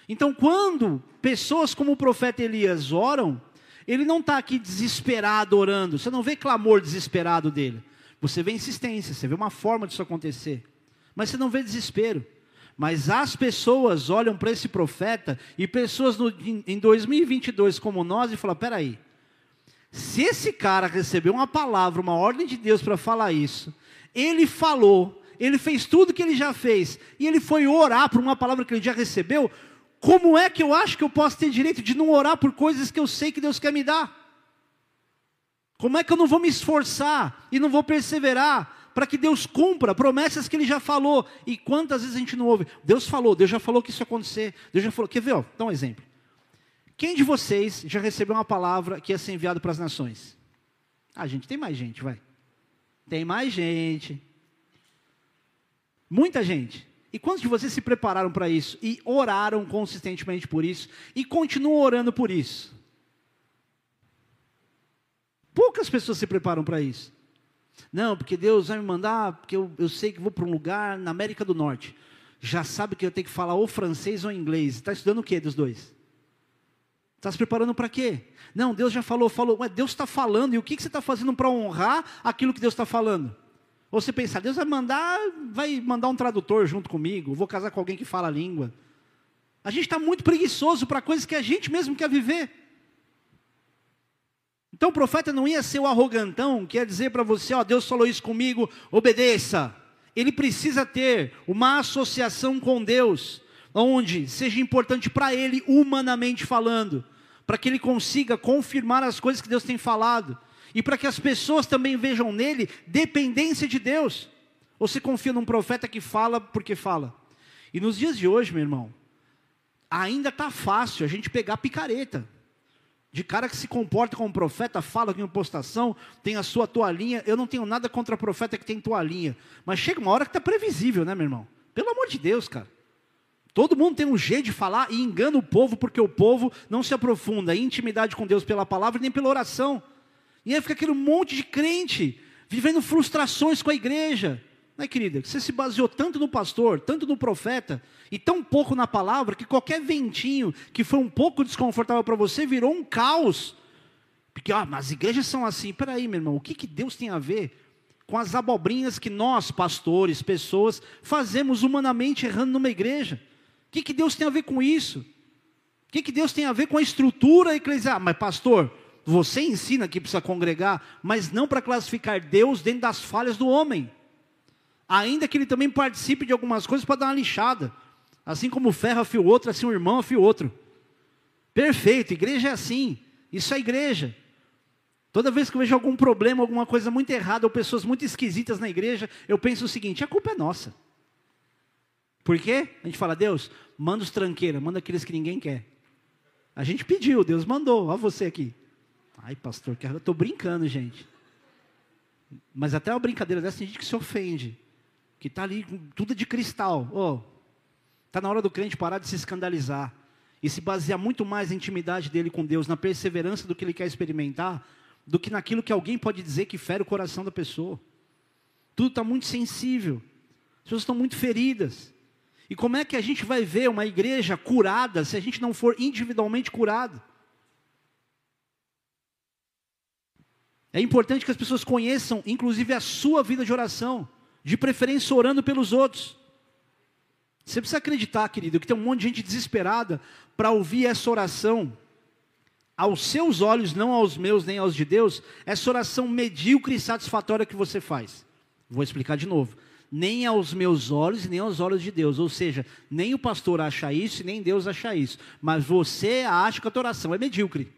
Então, quando pessoas como o profeta Elias oram, ele não está aqui desesperado orando, você não vê clamor desesperado dele. Você vê insistência, você vê uma forma disso acontecer, mas você não vê desespero. Mas as pessoas olham para esse profeta e pessoas no, em 2022 como nós e falam: peraí, se esse cara recebeu uma palavra, uma ordem de Deus para falar isso, ele falou, ele fez tudo que ele já fez, e ele foi orar por uma palavra que ele já recebeu, como é que eu acho que eu posso ter direito de não orar por coisas que eu sei que Deus quer me dar? Como é que eu não vou me esforçar e não vou perseverar para que Deus cumpra promessas que Ele já falou? E quantas vezes a gente não ouve? Deus falou, Deus já falou que isso ia acontecer. Deus já falou. Quer ver? Ó, dá um exemplo. Quem de vocês já recebeu uma palavra que ia ser enviada para as nações? Ah, gente, tem mais gente, vai. Tem mais gente. Muita gente. E quantos de vocês se prepararam para isso e oraram consistentemente por isso e continuam orando por isso? Poucas pessoas se preparam para isso. Não, porque Deus vai me mandar, porque eu, eu sei que vou para um lugar na América do Norte. Já sabe que eu tenho que falar ou francês ou inglês. Está estudando o que dos dois? Está se preparando para quê? Não, Deus já falou, falou. Ué, Deus está falando, e o que, que você está fazendo para honrar aquilo que Deus está falando? Ou você pensar, Deus vai mandar, vai mandar um tradutor junto comigo, vou casar com alguém que fala a língua. A gente está muito preguiçoso para coisas que a gente mesmo quer viver. Então o profeta não ia ser o arrogantão que ia dizer para você, ó, Deus falou isso comigo, obedeça. Ele precisa ter uma associação com Deus onde seja importante para ele, humanamente falando, para que ele consiga confirmar as coisas que Deus tem falado, e para que as pessoas também vejam nele dependência de Deus. Ou você confia num profeta que fala porque fala? E nos dias de hoje, meu irmão, ainda está fácil a gente pegar picareta. De cara que se comporta como profeta, fala com impostação, tem a sua toalhinha. Eu não tenho nada contra profeta que tem toalhinha. Mas chega uma hora que está previsível, né, meu irmão? Pelo amor de Deus, cara. Todo mundo tem um jeito de falar e engana o povo, porque o povo não se aprofunda em intimidade com Deus pela palavra nem pela oração. E aí fica aquele monte de crente vivendo frustrações com a igreja. Né, querida? Você se baseou tanto no pastor, tanto no profeta, e tão pouco na palavra, que qualquer ventinho que foi um pouco desconfortável para você virou um caos. Porque, ah, mas as igrejas são assim. Peraí, meu irmão, o que, que Deus tem a ver com as abobrinhas que nós, pastores, pessoas, fazemos humanamente errando numa igreja? O que, que Deus tem a ver com isso? O que, que Deus tem a ver com a estrutura eclesial? Ah, mas, pastor, você ensina que precisa congregar, mas não para classificar Deus dentro das falhas do homem. Ainda que ele também participe de algumas coisas para dar uma lixada. Assim como o ferro afia o outro, assim o irmão afia o outro. Perfeito, igreja é assim. Isso é igreja. Toda vez que eu vejo algum problema, alguma coisa muito errada, ou pessoas muito esquisitas na igreja, eu penso o seguinte: a culpa é nossa. Por quê? A gente fala, Deus, manda os tranqueiros, manda aqueles que ninguém quer. A gente pediu, Deus mandou, olha você aqui. Ai, pastor, eu estou brincando, gente. Mas até uma brincadeira dessa tem gente que se ofende. Que está ali, tudo de cristal. Oh, está na hora do crente parar de se escandalizar. E se basear muito mais na intimidade dele com Deus, na perseverança do que ele quer experimentar, do que naquilo que alguém pode dizer que fere o coração da pessoa. Tudo está muito sensível. As pessoas estão muito feridas. E como é que a gente vai ver uma igreja curada se a gente não for individualmente curado? É importante que as pessoas conheçam, inclusive, a sua vida de oração, de preferência orando pelos outros. Você precisa acreditar, querido, que tem um monte de gente desesperada para ouvir essa oração. Aos seus olhos, não aos meus nem aos de Deus, essa oração medíocre e satisfatória que você faz. Vou explicar de novo nem aos meus olhos nem aos olhos de Deus. Ou seja, nem o pastor acha isso nem Deus acha isso. Mas você acha que a tua oração é medíocre.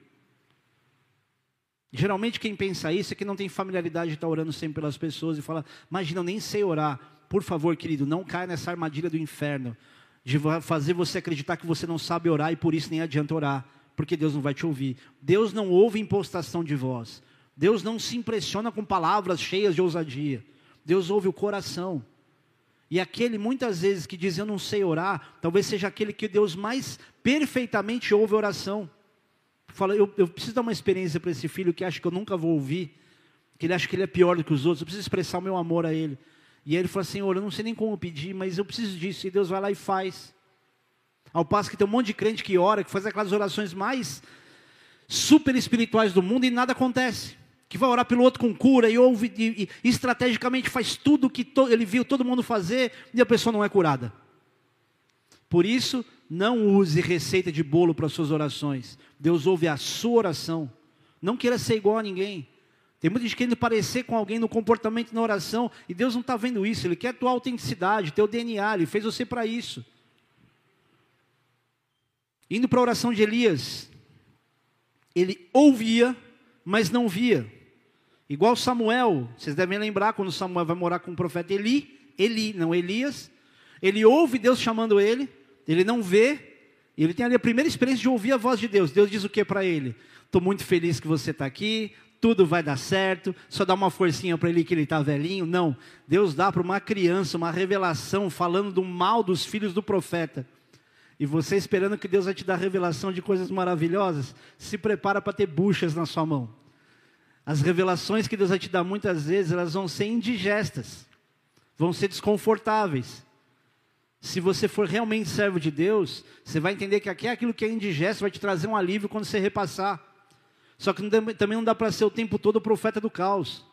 Geralmente quem pensa isso é que não tem familiaridade de estar orando sempre pelas pessoas e fala, imagina, eu nem sei orar. Por favor, querido, não caia nessa armadilha do inferno. De fazer você acreditar que você não sabe orar e por isso nem adianta orar. Porque Deus não vai te ouvir. Deus não ouve impostação de voz. Deus não se impressiona com palavras cheias de ousadia. Deus ouve o coração. E aquele muitas vezes que diz eu não sei orar, talvez seja aquele que Deus mais perfeitamente ouve a oração. Fala, eu, eu preciso dar uma experiência para esse filho que acha que eu nunca vou ouvir, que ele acha que ele é pior do que os outros, eu preciso expressar o meu amor a ele. E aí ele fala, Senhor, eu não sei nem como pedir, mas eu preciso disso. E Deus vai lá e faz. Ao passo que tem um monte de crente que ora, que faz aquelas orações mais super espirituais do mundo e nada acontece que vai orar pelo outro com cura e ouve e, e estrategicamente faz tudo que to, ele viu todo mundo fazer e a pessoa não é curada. Por isso, não use receita de bolo para suas orações. Deus ouve a sua oração. Não queira ser igual a ninguém. Tem muita gente querendo parecer com alguém no comportamento na oração, e Deus não está vendo isso. Ele quer a tua autenticidade, teu DNA, Ele fez você para isso. Indo para a oração de Elias, ele ouvia, mas não via. Igual Samuel, vocês devem lembrar quando Samuel vai morar com o profeta Eli, Eli, não Elias. Ele ouve Deus chamando ele, ele não vê, ele tem ali a primeira experiência de ouvir a voz de Deus. Deus diz o que para ele? Estou muito feliz que você está aqui, tudo vai dar certo, só dá uma forcinha para ele que ele está velhinho. Não, Deus dá para uma criança uma revelação falando do mal dos filhos do profeta. E você esperando que Deus vai te dar revelação de coisas maravilhosas, se prepara para ter buchas na sua mão. As revelações que Deus vai te dar muitas vezes, elas vão ser indigestas, vão ser desconfortáveis. Se você for realmente servo de Deus, você vai entender que aqui é aquilo que é indigesto vai te trazer um alívio quando você repassar. Só que também não dá para ser o tempo todo o profeta do caos.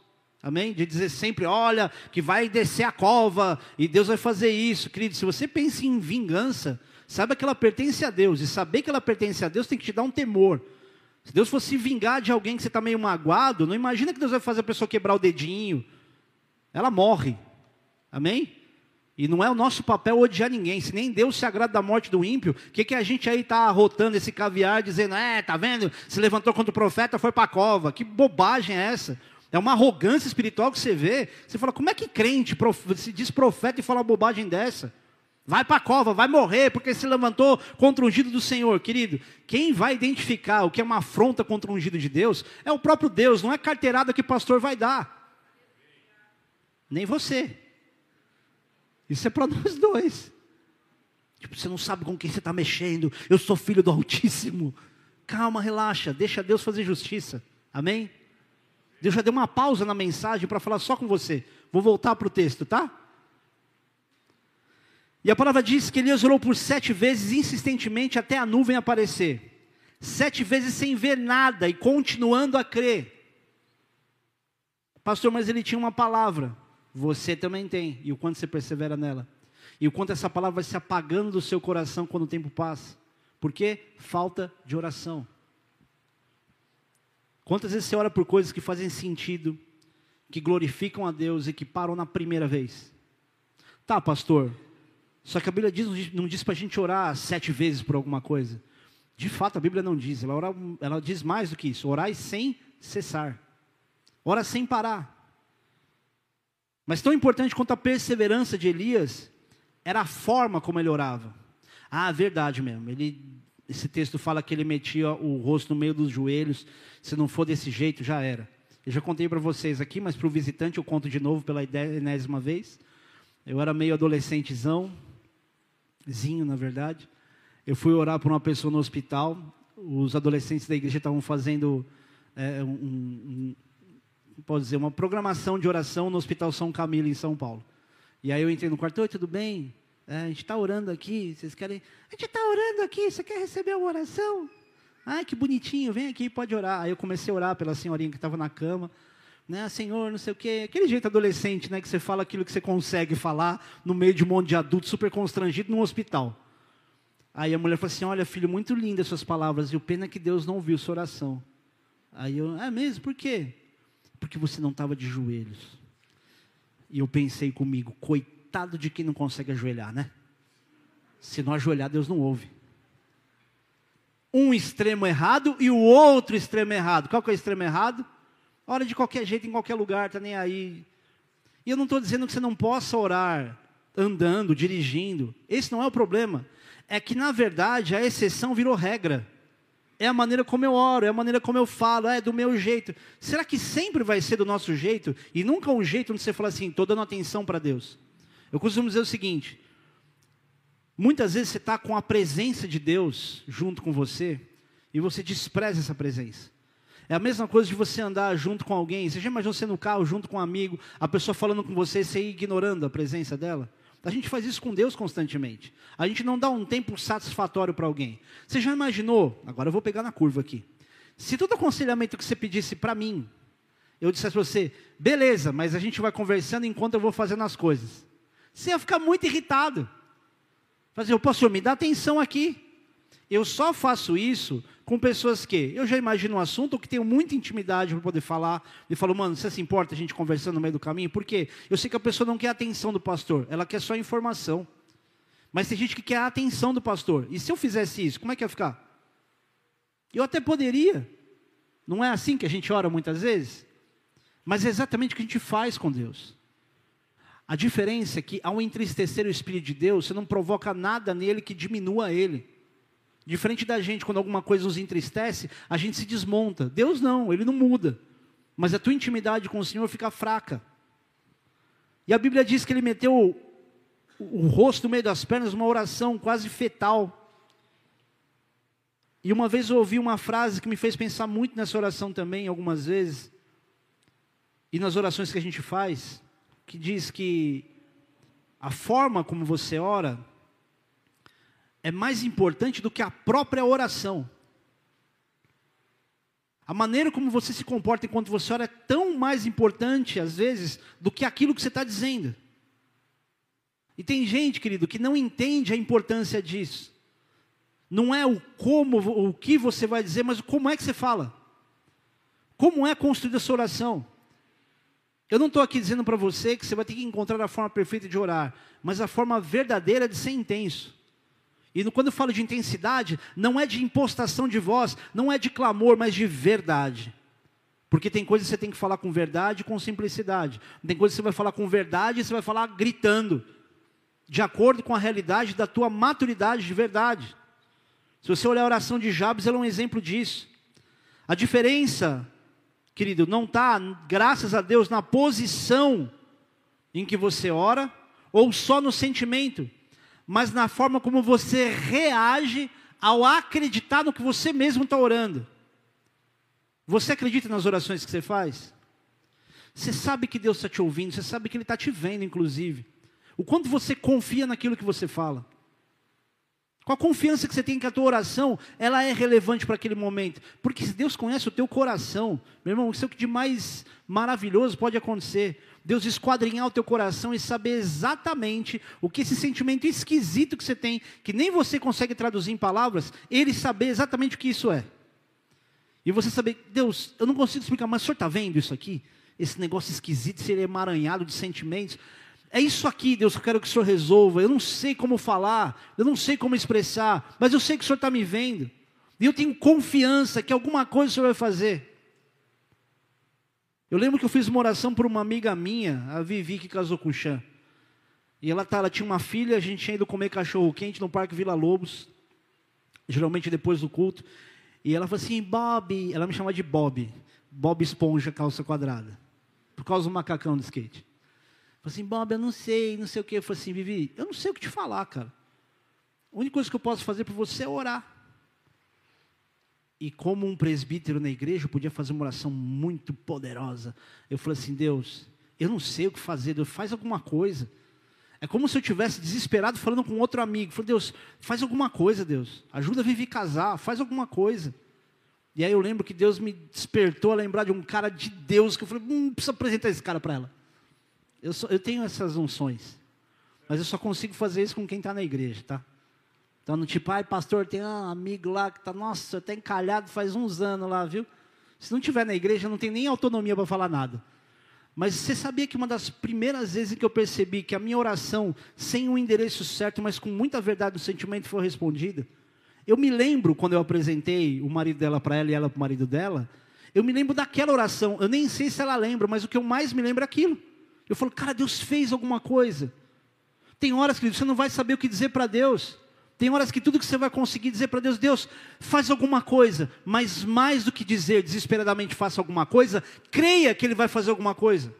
Amém? De dizer sempre, olha, que vai descer a cova e Deus vai fazer isso. Querido, se você pensa em vingança, saiba que ela pertence a Deus. E saber que ela pertence a Deus tem que te dar um temor. Se Deus fosse vingar de alguém que você está meio magoado, não imagina que Deus vai fazer a pessoa quebrar o dedinho. Ela morre. Amém? E não é o nosso papel odiar ninguém. Se nem Deus se agrada da morte do ímpio, o que, que a gente aí está arrotando esse caviar, dizendo, é, tá vendo? Se levantou contra o profeta, foi para a cova. Que bobagem é essa? É uma arrogância espiritual que você vê. Você fala, como é que crente se diz profeta e fala uma bobagem dessa? Vai para a cova, vai morrer, porque se levantou contra o ungido do Senhor. Querido, quem vai identificar o que é uma afronta contra o ungido de Deus é o próprio Deus, não é carteirada que o pastor vai dar. Nem você. Isso é para (laughs) nós dois. Tipo, você não sabe com quem você está mexendo. Eu sou filho do Altíssimo. Calma, relaxa, deixa Deus fazer justiça. Amém? Deus já deu uma pausa na mensagem para falar só com você. Vou voltar para o texto, tá? E a palavra diz que Elias orou por sete vezes insistentemente até a nuvem aparecer. Sete vezes sem ver nada e continuando a crer. Pastor, mas ele tinha uma palavra. Você também tem. E o quanto você persevera nela. E o quanto essa palavra vai se apagando do seu coração quando o tempo passa. Por quê? Falta de oração. Quantas vezes você ora por coisas que fazem sentido, que glorificam a Deus e que param na primeira vez? Tá, pastor. Só que a Bíblia diz, não diz para a gente orar sete vezes por alguma coisa. De fato, a Bíblia não diz. Ela, ora, ela diz mais do que isso. Orai sem cessar. Ora sem parar. Mas tão importante quanto a perseverança de Elias era a forma como ele orava. Ah, verdade mesmo. Ele, esse texto fala que ele metia o rosto no meio dos joelhos. Se não for desse jeito, já era. Eu já contei para vocês aqui, mas para o visitante eu conto de novo pela enésima vez. Eu era meio adolescentezão, na verdade. Eu fui orar por uma pessoa no hospital. Os adolescentes da igreja estavam fazendo é, um, um, pode dizer, uma programação de oração no Hospital São Camilo, em São Paulo. E aí eu entrei no quarto, oi, tudo bem? É, a gente está orando aqui, vocês querem... A gente está orando aqui, você quer receber uma oração? Ai, que bonitinho, vem aqui, pode orar. Aí eu comecei a orar pela senhorinha que estava na cama. Né, Senhor, não sei o quê. Aquele jeito adolescente, né, que você fala aquilo que você consegue falar no meio de um monte de adultos super constrangido num hospital. Aí a mulher falou assim: Olha, filho, muito lindas suas palavras, e o pena é que Deus não ouviu sua oração. Aí eu, é mesmo? Por quê? Porque você não estava de joelhos. E eu pensei comigo, coitado de quem não consegue ajoelhar, né? Se não ajoelhar, Deus não ouve. Um extremo errado e o outro extremo errado. Qual que é o extremo errado? Ora de qualquer jeito, em qualquer lugar, está nem aí. E eu não estou dizendo que você não possa orar andando, dirigindo. Esse não é o problema. É que, na verdade, a exceção virou regra. É a maneira como eu oro, é a maneira como eu falo, é do meu jeito. Será que sempre vai ser do nosso jeito? E nunca um jeito onde você fala assim, estou dando atenção para Deus. Eu costumo dizer o seguinte: muitas vezes você está com a presença de Deus junto com você e você despreza essa presença. É a mesma coisa de você andar junto com alguém. Você já imaginou você no carro junto com um amigo, a pessoa falando com você, você ir ignorando a presença dela? A gente faz isso com Deus constantemente. A gente não dá um tempo satisfatório para alguém. Você já imaginou? Agora eu vou pegar na curva aqui. Se todo aconselhamento que você pedisse para mim, eu dissesse para você, beleza, mas a gente vai conversando enquanto eu vou fazendo as coisas. Você ia ficar muito irritado. Fazer, o pastor, me dá atenção aqui. Eu só faço isso com pessoas que eu já imagino um assunto que tenho muita intimidade para poder falar e falo, mano, você se importa a gente conversando no meio do caminho? Por quê? Eu sei que a pessoa não quer a atenção do pastor, ela quer só informação. Mas tem gente que quer a atenção do pastor. E se eu fizesse isso, como é que ia ficar? Eu até poderia. Não é assim que a gente ora muitas vezes? Mas é exatamente o que a gente faz com Deus. A diferença é que ao entristecer o Espírito de Deus, você não provoca nada nele que diminua ele. Diferente da gente, quando alguma coisa nos entristece, a gente se desmonta. Deus não, Ele não muda. Mas a tua intimidade com o Senhor fica fraca. E a Bíblia diz que ele meteu o, o rosto no meio das pernas, uma oração quase fetal. E uma vez eu ouvi uma frase que me fez pensar muito nessa oração também, algumas vezes, e nas orações que a gente faz, que diz que a forma como você ora é mais importante do que a própria oração. A maneira como você se comporta enquanto você ora é tão mais importante, às vezes, do que aquilo que você está dizendo. E tem gente, querido, que não entende a importância disso. Não é o como, o que você vai dizer, mas como é que você fala. Como é construída a sua oração. Eu não estou aqui dizendo para você que você vai ter que encontrar a forma perfeita de orar, mas a forma verdadeira de ser intenso. E quando eu falo de intensidade, não é de impostação de voz, não é de clamor, mas de verdade. Porque tem coisas que você tem que falar com verdade e com simplicidade. Tem coisas que você vai falar com verdade e você vai falar gritando. De acordo com a realidade da tua maturidade de verdade. Se você olhar a oração de Jabes, ela é um exemplo disso. A diferença, querido, não está, graças a Deus, na posição em que você ora, ou só no sentimento mas na forma como você reage ao acreditar no que você mesmo está orando. Você acredita nas orações que você faz? Você sabe que Deus está te ouvindo, você sabe que Ele está te vendo, inclusive. O quanto você confia naquilo que você fala. Com a confiança que você tem que a tua oração, ela é relevante para aquele momento. Porque se Deus conhece o teu coração, meu irmão, isso é o que de mais maravilhoso pode acontecer. Deus esquadrinhar o teu coração e saber exatamente o que esse sentimento esquisito que você tem, que nem você consegue traduzir em palavras, ele saber exatamente o que isso é. E você saber, Deus, eu não consigo explicar, mas o senhor está vendo isso aqui? Esse negócio esquisito, ser emaranhado de sentimentos. É isso aqui, Deus, que eu quero que o Senhor resolva. Eu não sei como falar, eu não sei como expressar, mas eu sei que o Senhor está me vendo. E eu tenho confiança que alguma coisa o Senhor vai fazer. Eu lembro que eu fiz uma oração por uma amiga minha, a Vivi, que casou com o Chan. E ela, tá, ela tinha uma filha, a gente tinha ido comer cachorro quente no Parque Vila Lobos, geralmente depois do culto. E ela falou assim, Bob, ela me chama de Bob, Bob Esponja, calça quadrada, por causa do macacão do skate. Falei assim, Bob, eu não sei, não sei o que. Eu falei assim, Vivi, eu não sei o que te falar, cara. A única coisa que eu posso fazer por você é orar. E como um presbítero na igreja, eu podia fazer uma oração muito poderosa. Eu falei assim, Deus, eu não sei o que fazer, Deus, faz alguma coisa. É como se eu tivesse desesperado falando com outro amigo. Falei, Deus, faz alguma coisa, Deus. Ajuda a Vivi casar, faz alguma coisa. E aí eu lembro que Deus me despertou a lembrar de um cara de Deus, que eu falei, hum, preciso apresentar esse cara para ela. Eu, eu tenho essas unções. Mas eu só consigo fazer isso com quem está na igreja, tá? Então, no tipo, ai, pastor, tem um amigo lá que está, nossa, está encalhado faz uns anos lá, viu? Se não tiver na igreja, não tem nem autonomia para falar nada. Mas você sabia que uma das primeiras vezes que eu percebi que a minha oração, sem o endereço certo, mas com muita verdade no sentimento, foi respondida? Eu me lembro quando eu apresentei o marido dela para ela e ela para o marido dela. Eu me lembro daquela oração. Eu nem sei se ela lembra, mas o que eu mais me lembro é aquilo. Eu falo, cara, Deus fez alguma coisa. Tem horas que você não vai saber o que dizer para Deus. Tem horas que tudo que você vai conseguir dizer para Deus, Deus, faz alguma coisa, mas mais do que dizer desesperadamente faça alguma coisa, creia que Ele vai fazer alguma coisa.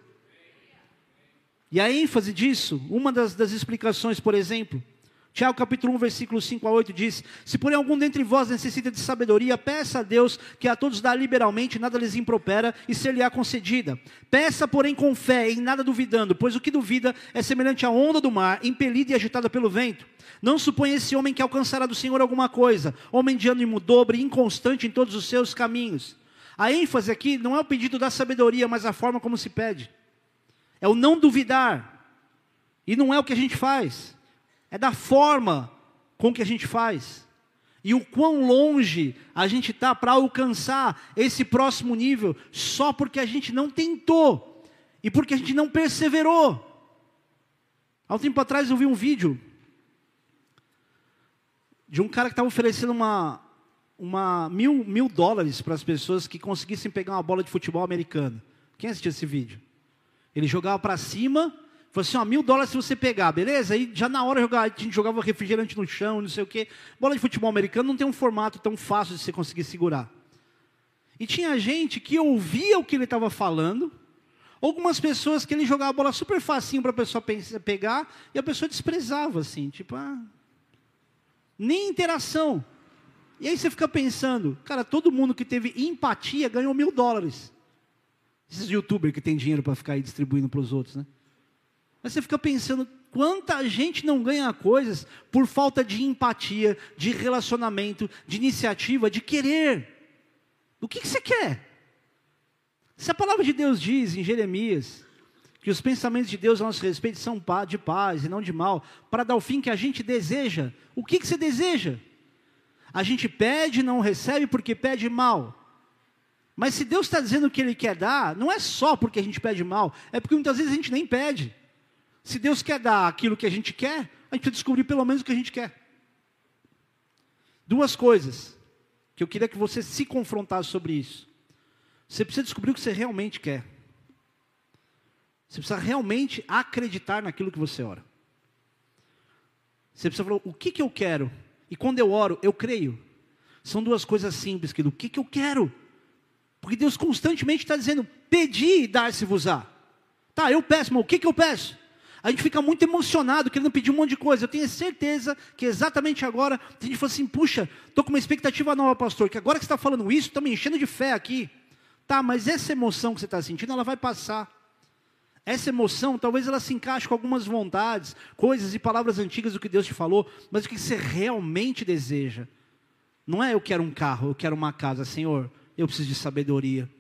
E a ênfase disso, uma das, das explicações, por exemplo, Tiago capítulo 1, versículo 5 a 8 diz: Se porém algum dentre vós necessita de sabedoria, peça a Deus, que a todos dá liberalmente, nada lhes impropera, e ser-lhe-á concedida. Peça, porém, com fé, em nada duvidando, pois o que duvida é semelhante à onda do mar, impelida e agitada pelo vento. Não suponha esse homem que alcançará do Senhor alguma coisa, homem de ânimo dobre, inconstante em todos os seus caminhos. A ênfase aqui não é o pedido da sabedoria, mas a forma como se pede. É o não duvidar. E não é o que a gente faz é da forma com que a gente faz. E o quão longe a gente está para alcançar esse próximo nível só porque a gente não tentou e porque a gente não perseverou. Há um tempo atrás eu vi um vídeo de um cara que estava oferecendo uma, uma mil, mil dólares para as pessoas que conseguissem pegar uma bola de futebol americano. Quem assistiu esse vídeo? Ele jogava para cima Falou assim, ó, mil dólares se você pegar, beleza? Aí já na hora a gente jogava refrigerante no chão, não sei o quê. Bola de futebol americano não tem um formato tão fácil de você conseguir segurar. E tinha gente que ouvia o que ele estava falando, algumas pessoas que ele jogava a bola super facinho para a pessoa pegar, e a pessoa desprezava, assim, tipo, ah, nem interação. E aí você fica pensando, cara, todo mundo que teve empatia ganhou mil dólares. Esses youtubers que tem dinheiro para ficar aí distribuindo para os outros, né? Mas você fica pensando, quanta gente não ganha coisas por falta de empatia, de relacionamento, de iniciativa, de querer. O que, que você quer? Se a palavra de Deus diz em Jeremias que os pensamentos de Deus a nosso respeito são de paz e não de mal, para dar o fim que a gente deseja, o que, que você deseja? A gente pede e não recebe porque pede mal. Mas se Deus está dizendo que Ele quer dar, não é só porque a gente pede mal, é porque muitas vezes a gente nem pede. Se Deus quer dar aquilo que a gente quer, a gente precisa descobrir pelo menos o que a gente quer. Duas coisas que eu queria que você se confrontasse sobre isso. Você precisa descobrir o que você realmente quer. Você precisa realmente acreditar naquilo que você ora. Você precisa falar, o que, que eu quero? E quando eu oro, eu creio. São duas coisas simples, que do que, que eu quero? Porque Deus constantemente está dizendo, pedi e dar-se-vos-á. Tá, eu peço, mas o que, que eu peço? A gente fica muito emocionado, querendo pedir um monte de coisa. Eu tenho certeza que exatamente agora, a gente fala assim, puxa, estou com uma expectativa nova, pastor, que agora que você está falando isso, está me enchendo de fé aqui. Tá, mas essa emoção que você está sentindo, ela vai passar. Essa emoção, talvez ela se encaixe com algumas vontades, coisas e palavras antigas do que Deus te falou, mas o que você realmente deseja. Não é eu quero um carro, eu quero uma casa, Senhor, eu preciso de sabedoria.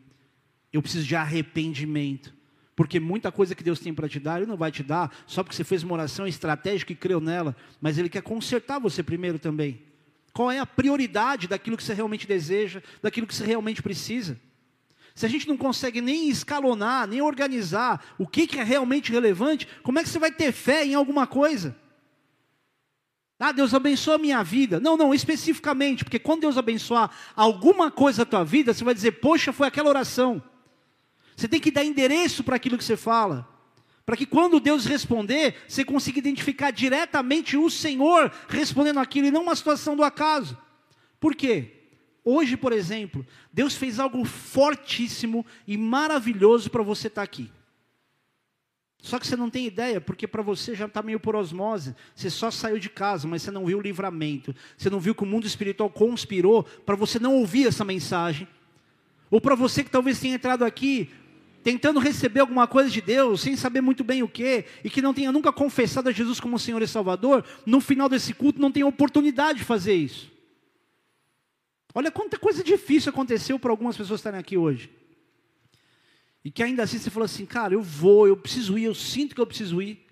Eu preciso de arrependimento. Porque muita coisa que Deus tem para te dar, Ele não vai te dar só porque você fez uma oração estratégica e creu nela, mas Ele quer consertar você primeiro também. Qual é a prioridade daquilo que você realmente deseja, daquilo que você realmente precisa? Se a gente não consegue nem escalonar, nem organizar o que, que é realmente relevante, como é que você vai ter fé em alguma coisa? Ah, Deus abençoa a minha vida. Não, não, especificamente, porque quando Deus abençoar alguma coisa da tua vida, você vai dizer, poxa, foi aquela oração. Você tem que dar endereço para aquilo que você fala. Para que quando Deus responder, você consiga identificar diretamente o Senhor respondendo aquilo e não uma situação do acaso. Por quê? Hoje, por exemplo, Deus fez algo fortíssimo e maravilhoso para você estar aqui. Só que você não tem ideia, porque para você já está meio por osmose. Você só saiu de casa, mas você não viu o livramento. Você não viu que o mundo espiritual conspirou para você não ouvir essa mensagem. Ou para você que talvez tenha entrado aqui tentando receber alguma coisa de Deus, sem saber muito bem o que, e que não tenha nunca confessado a Jesus como Senhor e Salvador, no final desse culto não tem oportunidade de fazer isso. Olha quanta coisa difícil aconteceu para algumas pessoas estarem aqui hoje. E que ainda assim você falou assim, cara, eu vou, eu preciso ir, eu sinto que eu preciso ir.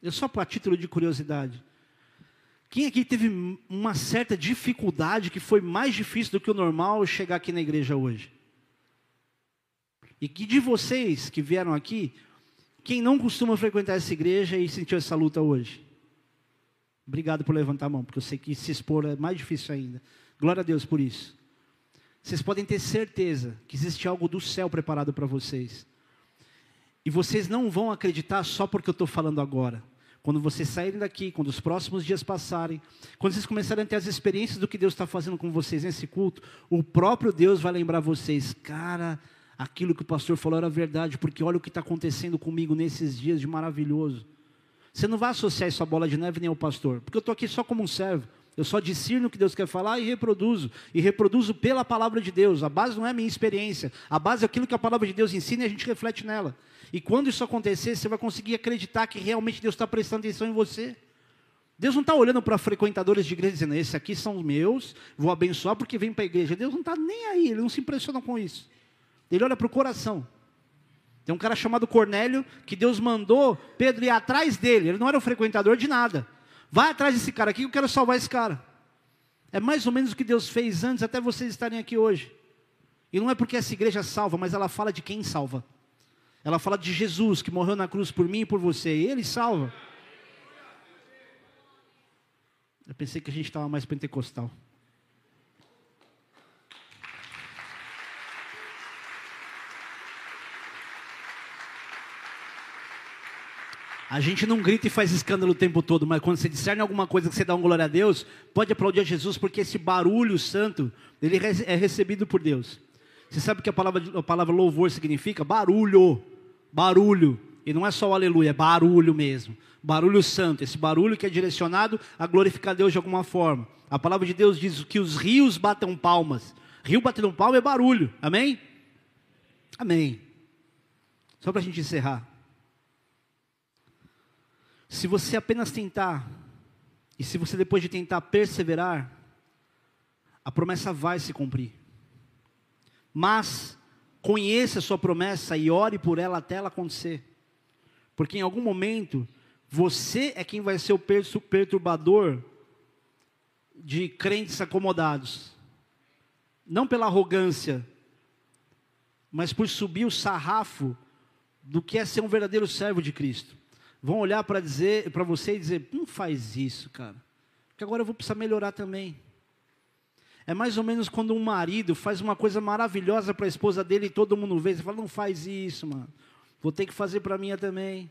Eu só para título de curiosidade. Quem aqui teve uma certa dificuldade que foi mais difícil do que o normal chegar aqui na igreja hoje? E que de vocês que vieram aqui, quem não costuma frequentar essa igreja e sentiu essa luta hoje? Obrigado por levantar a mão, porque eu sei que se expor é mais difícil ainda. Glória a Deus por isso. Vocês podem ter certeza que existe algo do céu preparado para vocês. E vocês não vão acreditar só porque eu estou falando agora. Quando vocês saírem daqui, quando os próximos dias passarem, quando vocês começarem a ter as experiências do que Deus está fazendo com vocês nesse culto, o próprio Deus vai lembrar vocês, cara, aquilo que o pastor falou era verdade, porque olha o que está acontecendo comigo nesses dias de maravilhoso. Você não vai associar isso à bola de neve nem ao pastor, porque eu estou aqui só como um servo. Eu só discerno o que Deus quer falar e reproduzo. E reproduzo pela palavra de Deus. A base não é a minha experiência. A base é aquilo que a palavra de Deus ensina e a gente reflete nela. E quando isso acontecer, você vai conseguir acreditar que realmente Deus está prestando atenção em você. Deus não está olhando para frequentadores de igreja dizendo, esses aqui são meus, vou abençoar porque vem para a igreja. Deus não está nem aí, ele não se impressiona com isso. Ele olha para o coração. Tem um cara chamado Cornélio que Deus mandou Pedro ir atrás dele. Ele não era um frequentador de nada. Vai atrás desse cara aqui, eu quero salvar esse cara. É mais ou menos o que Deus fez antes, até vocês estarem aqui hoje. E não é porque essa igreja salva, mas ela fala de quem salva. Ela fala de Jesus que morreu na cruz por mim e por você. E ele salva. Eu pensei que a gente estava mais pentecostal. A gente não grita e faz escândalo o tempo todo, mas quando você discerne alguma coisa que você dá um glória a Deus, pode aplaudir a Jesus, porque esse barulho santo, ele é recebido por Deus. Você sabe o que a palavra, a palavra louvor significa? Barulho. Barulho. E não é só o aleluia, é barulho mesmo. Barulho santo, esse barulho que é direcionado a glorificar Deus de alguma forma. A palavra de Deus diz que os rios batem palmas. Rio batendo palma é barulho. Amém? Amém. Só para a gente encerrar. Se você apenas tentar, e se você depois de tentar perseverar, a promessa vai se cumprir. Mas conheça a sua promessa e ore por ela até ela acontecer. Porque em algum momento, você é quem vai ser o perturbador de crentes acomodados. Não pela arrogância, mas por subir o sarrafo do que é ser um verdadeiro servo de Cristo vão olhar para dizer para você e dizer: não faz isso, cara, porque agora eu vou precisar melhorar também. É mais ou menos quando um marido faz uma coisa maravilhosa para a esposa dele e todo mundo vê, você fala: não faz isso, mano, vou ter que fazer para minha também.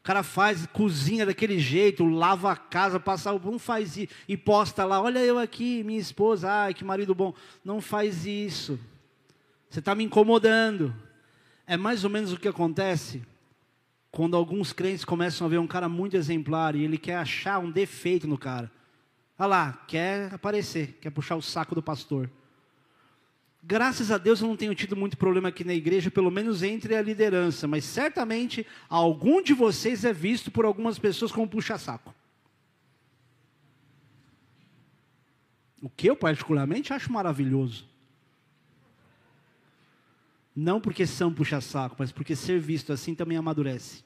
O cara faz, cozinha daquele jeito, lava a casa, passa, não faz isso, e posta lá, olha eu aqui, minha esposa, ai que marido bom. Não faz isso. Você está me incomodando. É mais ou menos o que acontece quando alguns crentes começam a ver um cara muito exemplar e ele quer achar um defeito no cara. Olha lá, quer aparecer, quer puxar o saco do pastor. Graças a Deus eu não tenho tido muito problema aqui na igreja, pelo menos entre a liderança, mas certamente algum de vocês é visto por algumas pessoas como puxa-saco. O que eu particularmente acho maravilhoso. Não porque são puxa-saco, mas porque ser visto assim também amadurece.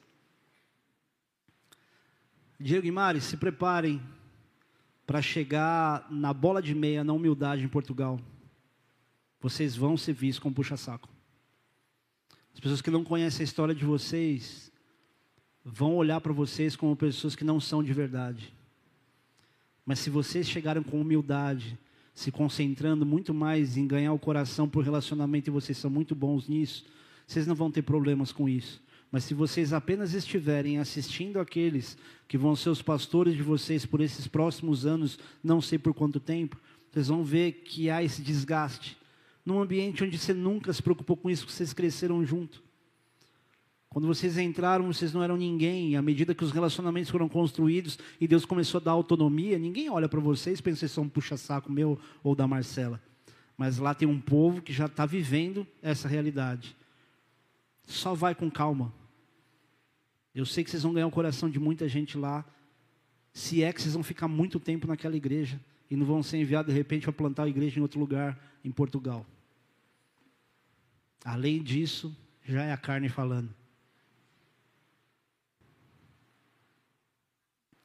Diego Mari, se preparem para chegar na bola de meia, na humildade em Portugal. Vocês vão ser vistos como puxa-saco. As pessoas que não conhecem a história de vocês vão olhar para vocês como pessoas que não são de verdade. Mas se vocês chegarem com humildade, se concentrando muito mais em ganhar o coração por relacionamento e vocês são muito bons nisso, vocês não vão ter problemas com isso. Mas se vocês apenas estiverem assistindo aqueles que vão ser os pastores de vocês por esses próximos anos, não sei por quanto tempo, vocês vão ver que há esse desgaste. Num ambiente onde você nunca se preocupou com isso, que vocês cresceram junto. Quando vocês entraram, vocês não eram ninguém. À medida que os relacionamentos foram construídos e Deus começou a dar autonomia, ninguém olha para vocês e pensa que são um puxa-saco meu ou da Marcela. Mas lá tem um povo que já está vivendo essa realidade. Só vai com calma. Eu sei que vocês vão ganhar o coração de muita gente lá. Se é que vocês vão ficar muito tempo naquela igreja e não vão ser enviados de repente para plantar a igreja em outro lugar, em Portugal. Além disso, já é a carne falando.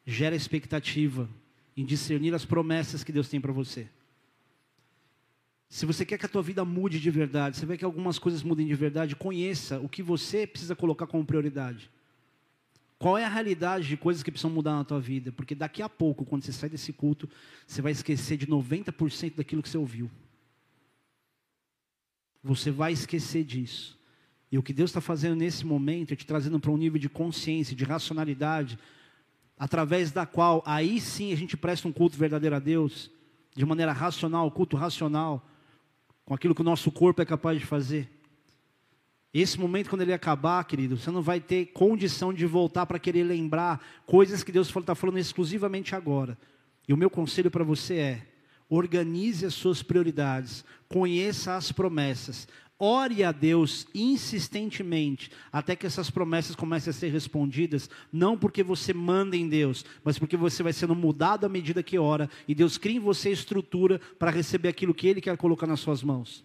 Gera expectativa em discernir as promessas que Deus tem para você. Se você quer que a tua vida mude de verdade, você quer que algumas coisas mudem de verdade, conheça o que você precisa colocar como prioridade. Qual é a realidade de coisas que precisam mudar na tua vida? Porque daqui a pouco, quando você sai desse culto, você vai esquecer de 90% daquilo que você ouviu. Você vai esquecer disso. E o que Deus está fazendo nesse momento é te trazendo para um nível de consciência, de racionalidade, através da qual aí sim a gente presta um culto verdadeiro a Deus, de maneira racional, culto racional, com aquilo que o nosso corpo é capaz de fazer. Esse momento, quando ele acabar, querido, você não vai ter condição de voltar para querer lembrar coisas que Deus está falando exclusivamente agora. E o meu conselho para você é: organize as suas prioridades, conheça as promessas, Ore a Deus insistentemente, até que essas promessas comecem a ser respondidas, não porque você manda em Deus, mas porque você vai sendo mudado à medida que ora, e Deus cria em você estrutura para receber aquilo que Ele quer colocar nas suas mãos.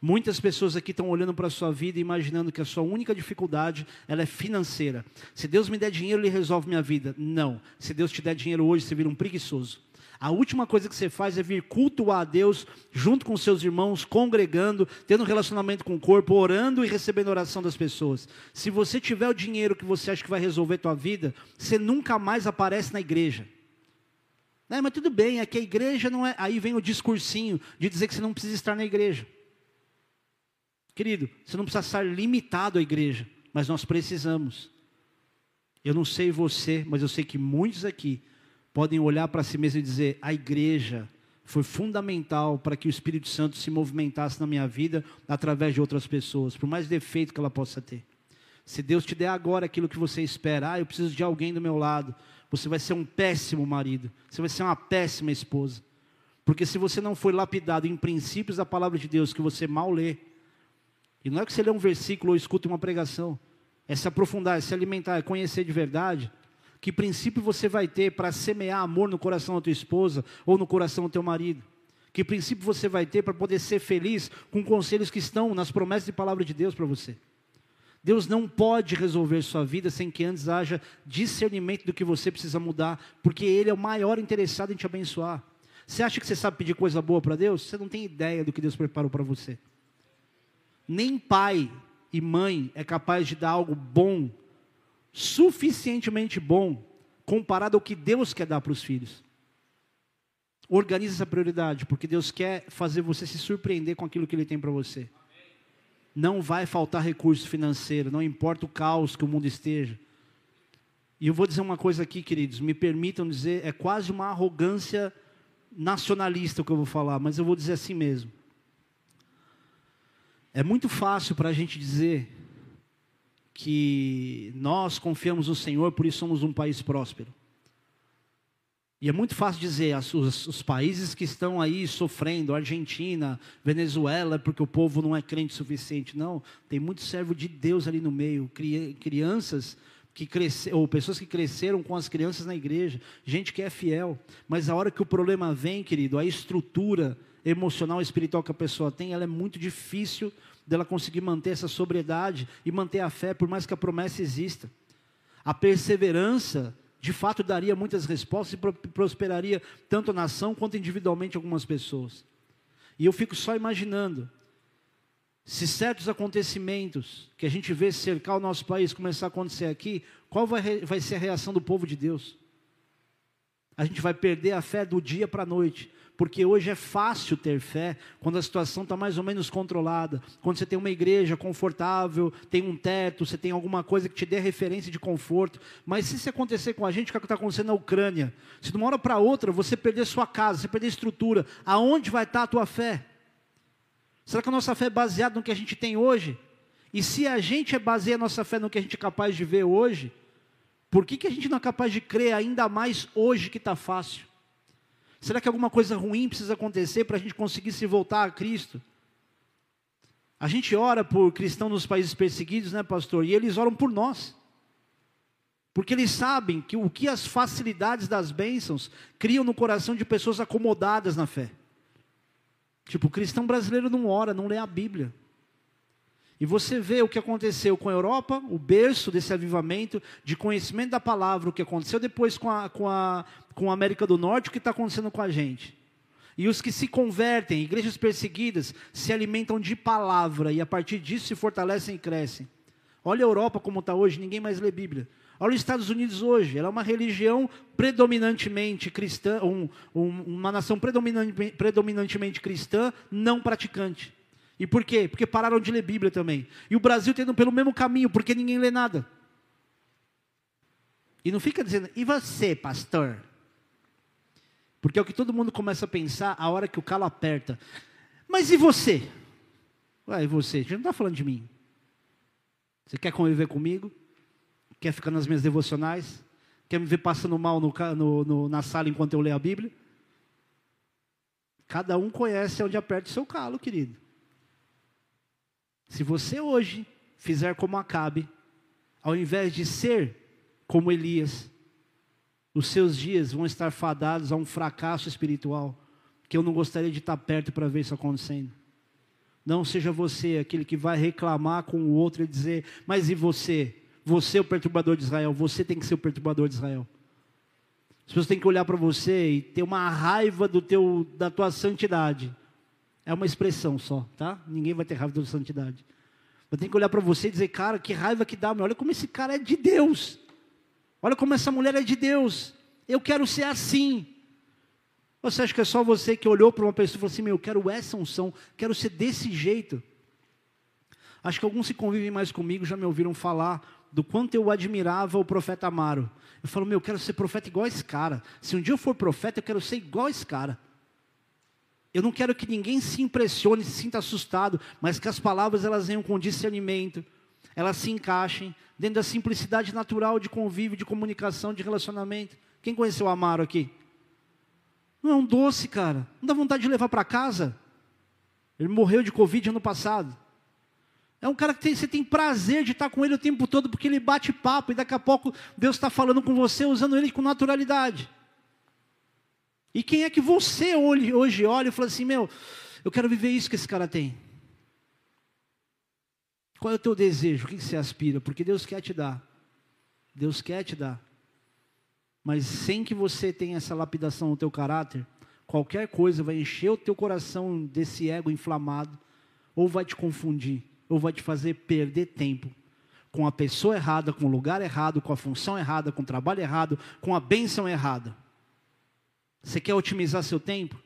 Muitas pessoas aqui estão olhando para a sua vida e imaginando que a sua única dificuldade ela é financeira. Se Deus me der dinheiro, Ele resolve minha vida. Não. Se Deus te der dinheiro hoje, você vira um preguiçoso. A última coisa que você faz é vir cultuar a Deus junto com seus irmãos, congregando, tendo um relacionamento com o corpo, orando e recebendo oração das pessoas. Se você tiver o dinheiro que você acha que vai resolver a tua vida, você nunca mais aparece na igreja. É, mas tudo bem, é que a igreja não é. Aí vem o discursinho de dizer que você não precisa estar na igreja. Querido, você não precisa estar limitado à igreja, mas nós precisamos. Eu não sei você, mas eu sei que muitos aqui podem olhar para si mesmo e dizer: a igreja foi fundamental para que o Espírito Santo se movimentasse na minha vida através de outras pessoas, por mais defeito que ela possa ter. Se Deus te der agora aquilo que você espera, ah, eu preciso de alguém do meu lado, você vai ser um péssimo marido, você vai ser uma péssima esposa. Porque se você não foi lapidado em princípios da palavra de Deus que você mal lê, e não é que você lê um versículo ou escuta uma pregação, é se aprofundar, é se alimentar, é conhecer de verdade, que princípio você vai ter para semear amor no coração da tua esposa ou no coração do teu marido? Que princípio você vai ter para poder ser feliz com conselhos que estão nas promessas e palavra de Deus para você? Deus não pode resolver sua vida sem que antes haja discernimento do que você precisa mudar, porque Ele é o maior interessado em te abençoar. Você acha que você sabe pedir coisa boa para Deus? Você não tem ideia do que Deus preparou para você. Nem pai e mãe é capaz de dar algo bom suficientemente bom comparado ao que Deus quer dar para os filhos. Organize essa prioridade, porque Deus quer fazer você se surpreender com aquilo que Ele tem para você. Não vai faltar recurso financeiro, não importa o caos que o mundo esteja. E eu vou dizer uma coisa aqui, queridos, me permitam dizer, é quase uma arrogância nacionalista o que eu vou falar, mas eu vou dizer assim mesmo. É muito fácil para a gente dizer que nós confiamos no Senhor, por isso somos um país próspero. E é muito fácil dizer, os, os, países que estão aí sofrendo, Argentina, Venezuela, porque o povo não é crente o suficiente. Não, tem muito servo de Deus ali no meio, crianças que cresceram, ou pessoas que cresceram com as crianças na igreja, gente que é fiel. Mas a hora que o problema vem, querido, a estrutura emocional e espiritual que a pessoa tem, ela é muito difícil dela conseguir manter essa sobriedade e manter a fé, por mais que a promessa exista. A perseverança de fato daria muitas respostas e prosperaria tanto a nação quanto individualmente algumas pessoas. E eu fico só imaginando se certos acontecimentos que a gente vê cercar o nosso país começar a acontecer aqui, qual vai, vai ser a reação do povo de Deus? A gente vai perder a fé do dia para a noite porque hoje é fácil ter fé quando a situação está mais ou menos controlada, quando você tem uma igreja confortável, tem um teto, você tem alguma coisa que te dê referência de conforto. Mas se isso acontecer com a gente, o que está acontecendo na Ucrânia? Se de uma hora para outra você perder sua casa, você perder estrutura, aonde vai estar tá a tua fé? Será que a nossa fé é baseada no que a gente tem hoje? E se a gente é baseia a nossa fé no que a gente é capaz de ver hoje, por que, que a gente não é capaz de crer ainda mais hoje que está fácil? Será que alguma coisa ruim precisa acontecer para a gente conseguir se voltar a Cristo? A gente ora por cristãos nos países perseguidos, né, pastor? E eles oram por nós. Porque eles sabem que o que as facilidades das bênçãos criam no coração de pessoas acomodadas na fé. Tipo, o cristão brasileiro não ora, não lê a Bíblia. E você vê o que aconteceu com a Europa, o berço desse avivamento, de conhecimento da palavra, o que aconteceu depois com a, com a, com a América do Norte, o que está acontecendo com a gente. E os que se convertem, igrejas perseguidas, se alimentam de palavra e a partir disso se fortalecem e crescem. Olha a Europa como está hoje, ninguém mais lê Bíblia. Olha os Estados Unidos hoje, ela é uma religião predominantemente cristã, um, um, uma nação predominante, predominantemente cristã, não praticante. E por quê? Porque pararam de ler Bíblia também. E o Brasil tendo pelo mesmo caminho, porque ninguém lê nada. E não fica dizendo, e você, pastor? Porque é o que todo mundo começa a pensar a hora que o calo aperta. Mas e você? Ué, e você? A gente não está falando de mim. Você quer conviver comigo? Quer ficar nas minhas devocionais? Quer me ver passando mal no, no, no, na sala enquanto eu leio a Bíblia? Cada um conhece onde aperta o seu calo, querido. Se você hoje fizer como Acabe, ao invés de ser como Elias, os seus dias vão estar fadados a um fracasso espiritual, que eu não gostaria de estar perto para ver isso acontecendo. Não seja você aquele que vai reclamar com o outro e dizer, mas e você? Você é o perturbador de Israel, você tem que ser o perturbador de Israel. As pessoas têm que olhar para você e ter uma raiva do teu, da tua santidade. É uma expressão só, tá? Ninguém vai ter raiva da santidade. Eu tenho que olhar para você e dizer, cara, que raiva que dá, meu. olha como esse cara é de Deus. Olha como essa mulher é de Deus. Eu quero ser assim. Você acha que é só você que olhou para uma pessoa e falou assim, meu, eu quero essa unção, quero ser desse jeito. Acho que alguns se convivem mais comigo, já me ouviram falar do quanto eu admirava o profeta Amaro. Eu falo, meu, eu quero ser profeta igual esse cara. Se um dia eu for profeta, eu quero ser igual esse cara. Eu não quero que ninguém se impressione, se sinta assustado, mas que as palavras elas venham com discernimento, elas se encaixem dentro da simplicidade natural de convívio, de comunicação, de relacionamento. Quem conheceu o Amaro aqui? Não é um doce, cara. Não dá vontade de levar para casa. Ele morreu de Covid ano passado. É um cara que tem, você tem prazer de estar com ele o tempo todo, porque ele bate papo e daqui a pouco Deus está falando com você, usando ele com naturalidade. E quem é que você hoje olha e fala assim, meu, eu quero viver isso que esse cara tem? Qual é o teu desejo? O que você aspira? Porque Deus quer te dar. Deus quer te dar. Mas sem que você tenha essa lapidação no teu caráter, qualquer coisa vai encher o teu coração desse ego inflamado, ou vai te confundir, ou vai te fazer perder tempo com a pessoa errada, com o lugar errado, com a função errada, com o trabalho errado, com a bênção errada. Você quer otimizar seu tempo?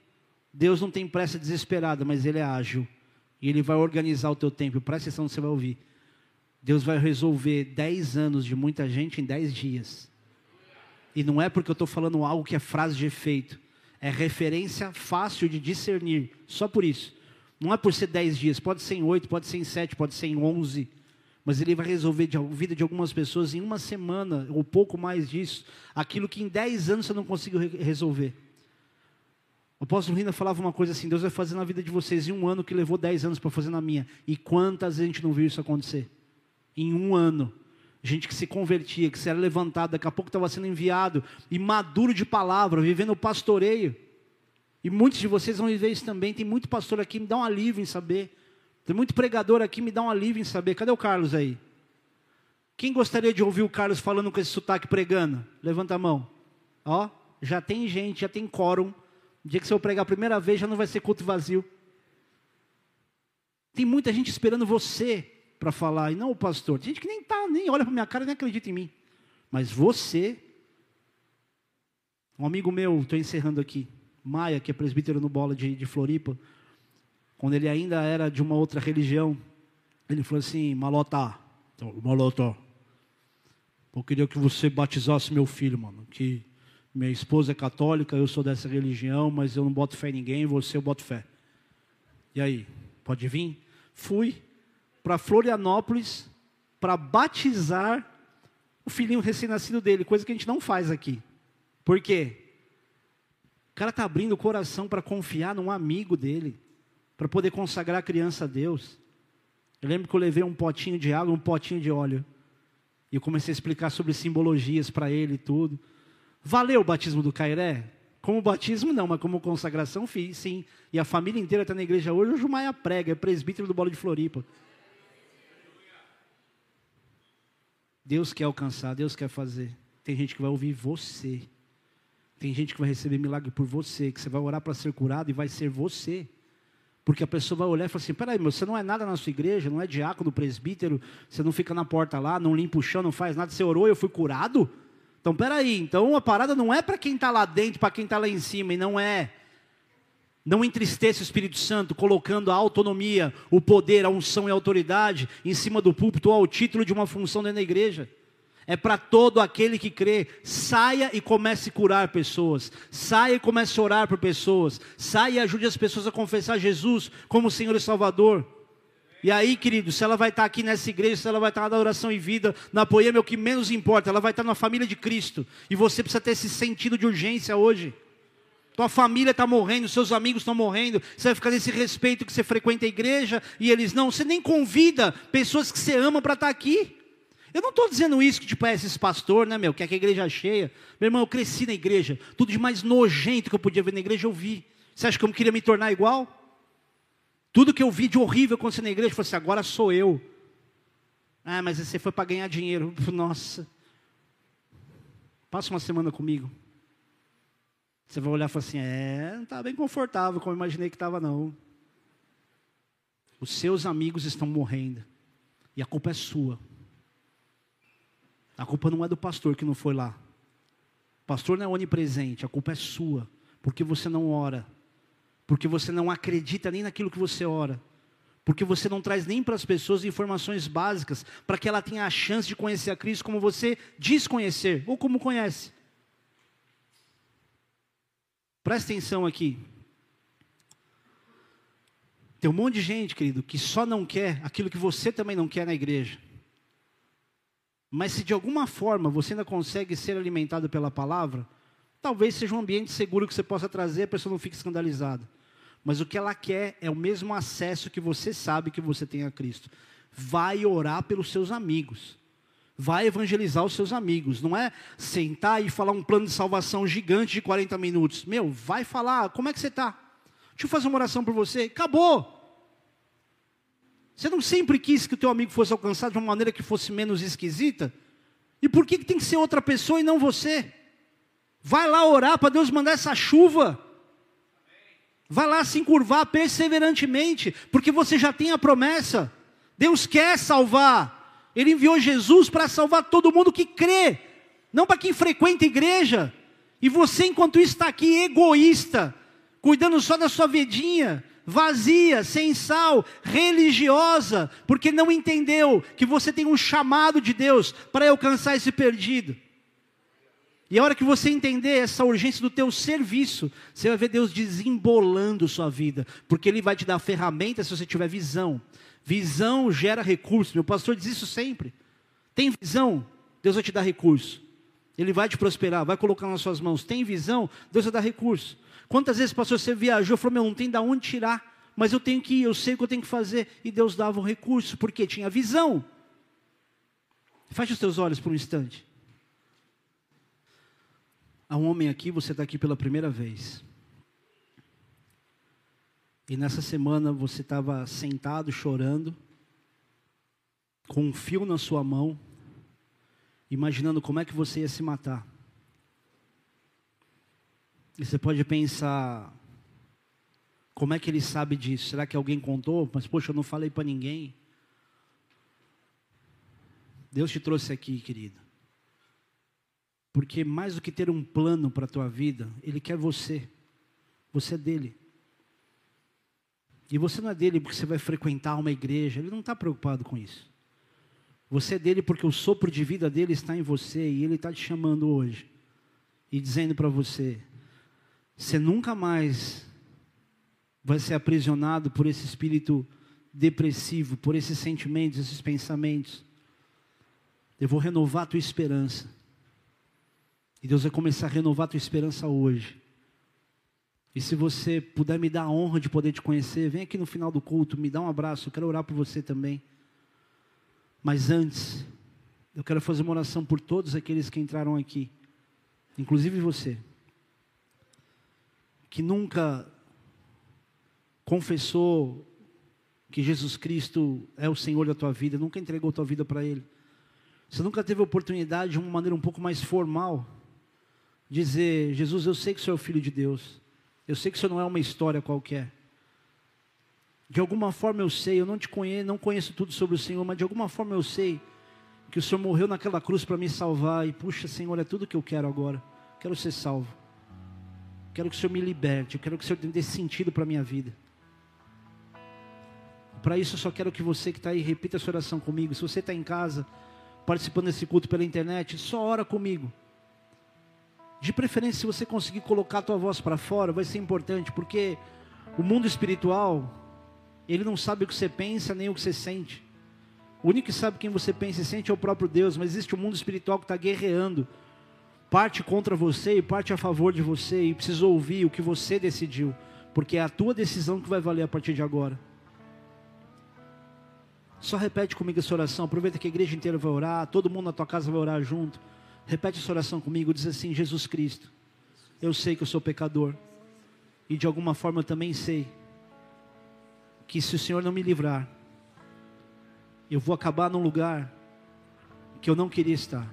Deus não tem pressa desesperada, mas Ele é ágil. E Ele vai organizar o teu tempo. Presta atenção, você vai ouvir. Deus vai resolver 10 anos de muita gente em 10 dias. E não é porque eu estou falando algo que é frase de efeito. É referência fácil de discernir. Só por isso. Não é por ser 10 dias. Pode ser em 8, pode ser em 7, pode ser em 11. mas ele vai resolver a vida de algumas pessoas em uma semana, ou pouco mais disso, aquilo que em dez anos você não conseguiu resolver. O apóstolo Rina falava uma coisa assim: Deus vai fazer na vida de vocês em um ano que levou dez anos para fazer na minha. E quantas a gente não viu isso acontecer? Em um ano. Gente que se convertia, que se era levantado, daqui a pouco estava sendo enviado, e maduro de palavra, vivendo o pastoreio. E muitos de vocês vão viver isso também. Tem muito pastor aqui, me dá um alívio em saber. Tem muito pregador aqui, me dá um alívio em saber. Cadê o Carlos aí? Quem gostaria de ouvir o Carlos falando com esse sotaque pregando? Levanta a mão. Ó, já tem gente, já tem quórum. O dia que você pregar a primeira vez, já não vai ser culto vazio. Tem muita gente esperando você para falar, e não o pastor. Tem gente que nem tá, nem olha para minha cara nem acredita em mim. Mas você, um amigo meu, estou encerrando aqui, Maia, que é presbítero no Bola de, de Floripa, quando ele ainda era de uma outra religião, ele falou assim: Malota, Malota, eu queria que você batizasse meu filho, mano. Que minha esposa é católica, eu sou dessa religião, mas eu não boto fé em ninguém, você eu boto fé. E aí, pode vir? Fui para Florianópolis para batizar o filhinho recém-nascido dele, coisa que a gente não faz aqui. Por quê? O cara está abrindo o coração para confiar num amigo dele para poder consagrar a criança a Deus. Eu lembro que eu levei um potinho de água, um potinho de óleo. E eu comecei a explicar sobre simbologias para ele e tudo. Valeu o batismo do Cairé? Como batismo não, mas como consagração fiz, sim. E a família inteira está na igreja hoje. O Jumaia prega, é presbítero do Bolo de Floripa. Deus quer alcançar, Deus quer fazer. Tem gente que vai ouvir você. Tem gente que vai receber milagre por você, que você vai orar para ser curado e vai ser você. Porque a pessoa vai olhar e falar assim: peraí, meu, você não é nada na sua igreja, não é diácono, presbítero, você não fica na porta lá, não limpa o chão, não faz nada, você orou e eu fui curado? Então peraí, então a parada não é para quem está lá dentro, para quem está lá em cima, e não é. Não entristeça o Espírito Santo colocando a autonomia, o poder, a unção e a autoridade em cima do púlpito ou ao título de uma função dentro da igreja é para todo aquele que crê. Saia e comece a curar pessoas. Saia e comece a orar por pessoas. Saia e ajude as pessoas a confessar Jesus como Senhor e Salvador. E aí, querido, se ela vai estar aqui nessa igreja, se ela vai estar na oração e vida, na poema, é o que menos importa. Ela vai estar na família de Cristo. E você precisa ter esse sentido de urgência hoje. Tua família está morrendo, seus amigos estão morrendo. Você vai ficar nesse respeito que você frequenta a igreja e eles não. Você nem convida pessoas que você ama para estar aqui. Eu não estou dizendo isso que tipo, é esses pastor, né, meu, que é que a igreja é cheia. Meu irmão, eu cresci na igreja. Tudo de mais nojento que eu podia ver na igreja, eu vi. Você acha que eu queria me tornar igual? Tudo que eu vi de horrível acontecer na igreja, eu falei assim, agora sou eu. Ah, mas você foi para ganhar dinheiro. Nossa. Passa uma semana comigo. Você vai olhar e falar assim, é, não está bem confortável como eu imaginei que estava não. Os seus amigos estão morrendo. E a culpa é sua. A culpa não é do pastor que não foi lá. O pastor não é onipresente, a culpa é sua, porque você não ora, porque você não acredita nem naquilo que você ora, porque você não traz nem para as pessoas informações básicas para que ela tenha a chance de conhecer a Cristo como você diz conhecer ou como conhece. Presta atenção aqui. Tem um monte de gente, querido, que só não quer aquilo que você também não quer na igreja. Mas se de alguma forma você ainda consegue ser alimentado pela palavra, talvez seja um ambiente seguro que você possa trazer, a pessoa não fique escandalizada. Mas o que ela quer é o mesmo acesso que você sabe que você tem a Cristo. Vai orar pelos seus amigos. Vai evangelizar os seus amigos. Não é sentar e falar um plano de salvação gigante de 40 minutos. Meu, vai falar, como é que você está? Deixa eu fazer uma oração por você. Acabou. Você não sempre quis que o teu amigo fosse alcançado de uma maneira que fosse menos esquisita? E por que, que tem que ser outra pessoa e não você? Vai lá orar para Deus mandar essa chuva. Vai lá se encurvar perseverantemente, porque você já tem a promessa. Deus quer salvar. Ele enviou Jesus para salvar todo mundo que crê, não para quem frequenta a igreja. E você, enquanto está aqui egoísta, cuidando só da sua vidinha, vazia, sem sal, religiosa, porque não entendeu que você tem um chamado de Deus para alcançar esse perdido. E a hora que você entender essa urgência do teu serviço, você vai ver Deus desembolando sua vida, porque Ele vai te dar ferramentas se você tiver visão. Visão gera recurso. Meu pastor diz isso sempre. Tem visão, Deus vai te dar recurso. Ele vai te prosperar, vai colocar nas suas mãos. Tem visão, Deus vai dar recurso. Quantas vezes, pastor, você viajou e falou: Meu, não tem de onde tirar, mas eu tenho que ir, eu sei o que eu tenho que fazer. E Deus dava um recurso, porque tinha visão. Feche os teus olhos por um instante. Há um homem aqui, você está aqui pela primeira vez. E nessa semana você estava sentado chorando, com um fio na sua mão, imaginando como é que você ia se matar. E você pode pensar, como é que ele sabe disso? Será que alguém contou? Mas poxa, eu não falei para ninguém. Deus te trouxe aqui, querido. Porque mais do que ter um plano para a tua vida, Ele quer você. Você é dele. E você não é dele porque você vai frequentar uma igreja. Ele não está preocupado com isso. Você é dele porque o sopro de vida dele está em você e ele está te chamando hoje e dizendo para você: você nunca mais vai ser aprisionado por esse espírito depressivo, por esses sentimentos, esses pensamentos. Eu vou renovar a tua esperança. E Deus vai começar a renovar a tua esperança hoje. E se você puder me dar a honra de poder te conhecer, vem aqui no final do culto, me dá um abraço, eu quero orar por você também. Mas antes, eu quero fazer uma oração por todos aqueles que entraram aqui, inclusive você, que nunca confessou que Jesus Cristo é o Senhor da tua vida, nunca entregou tua vida para Ele. Você nunca teve oportunidade, de uma maneira um pouco mais formal, dizer: Jesus, eu sei que o Senhor é o Filho de Deus. Eu sei que isso não é uma história qualquer. De alguma forma eu sei, eu não te conheço, não conheço tudo sobre o Senhor, mas de alguma forma eu sei que o Senhor morreu naquela cruz para me salvar. E puxa, Senhor, é tudo que eu quero agora. Quero ser salvo. Quero que o Senhor me liberte. Eu quero que o Senhor dê sentido para a minha vida. Para isso eu só quero que você que está aí repita essa oração comigo. Se você está em casa, participando desse culto pela internet, só ora comigo. De preferência, se você conseguir colocar a tua voz para fora, vai ser importante, porque o mundo espiritual, ele não sabe o que você pensa nem o que você sente. O único que sabe quem você pensa e sente é o próprio Deus, mas existe um mundo espiritual que está guerreando, parte contra você e parte a favor de você, e precisa ouvir o que você decidiu, porque é a tua decisão que vai valer a partir de agora. Só repete comigo essa oração, aproveita que a igreja inteira vai orar, todo mundo na tua casa vai orar junto. Repete essa oração comigo, diz assim: Jesus Cristo, eu sei que eu sou pecador, e de alguma forma eu também sei que se o Senhor não me livrar, eu vou acabar num lugar que eu não queria estar.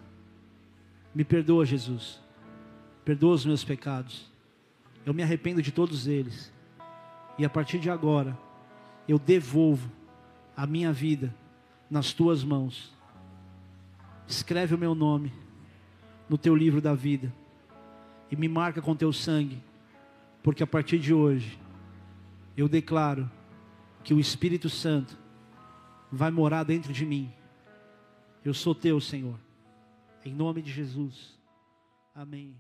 Me perdoa, Jesus, perdoa os meus pecados, eu me arrependo de todos eles, e a partir de agora, eu devolvo a minha vida nas tuas mãos. Escreve o meu nome no teu livro da vida e me marca com teu sangue, porque a partir de hoje eu declaro que o Espírito Santo vai morar dentro de mim. Eu sou teu, Senhor. Em nome de Jesus. Amém.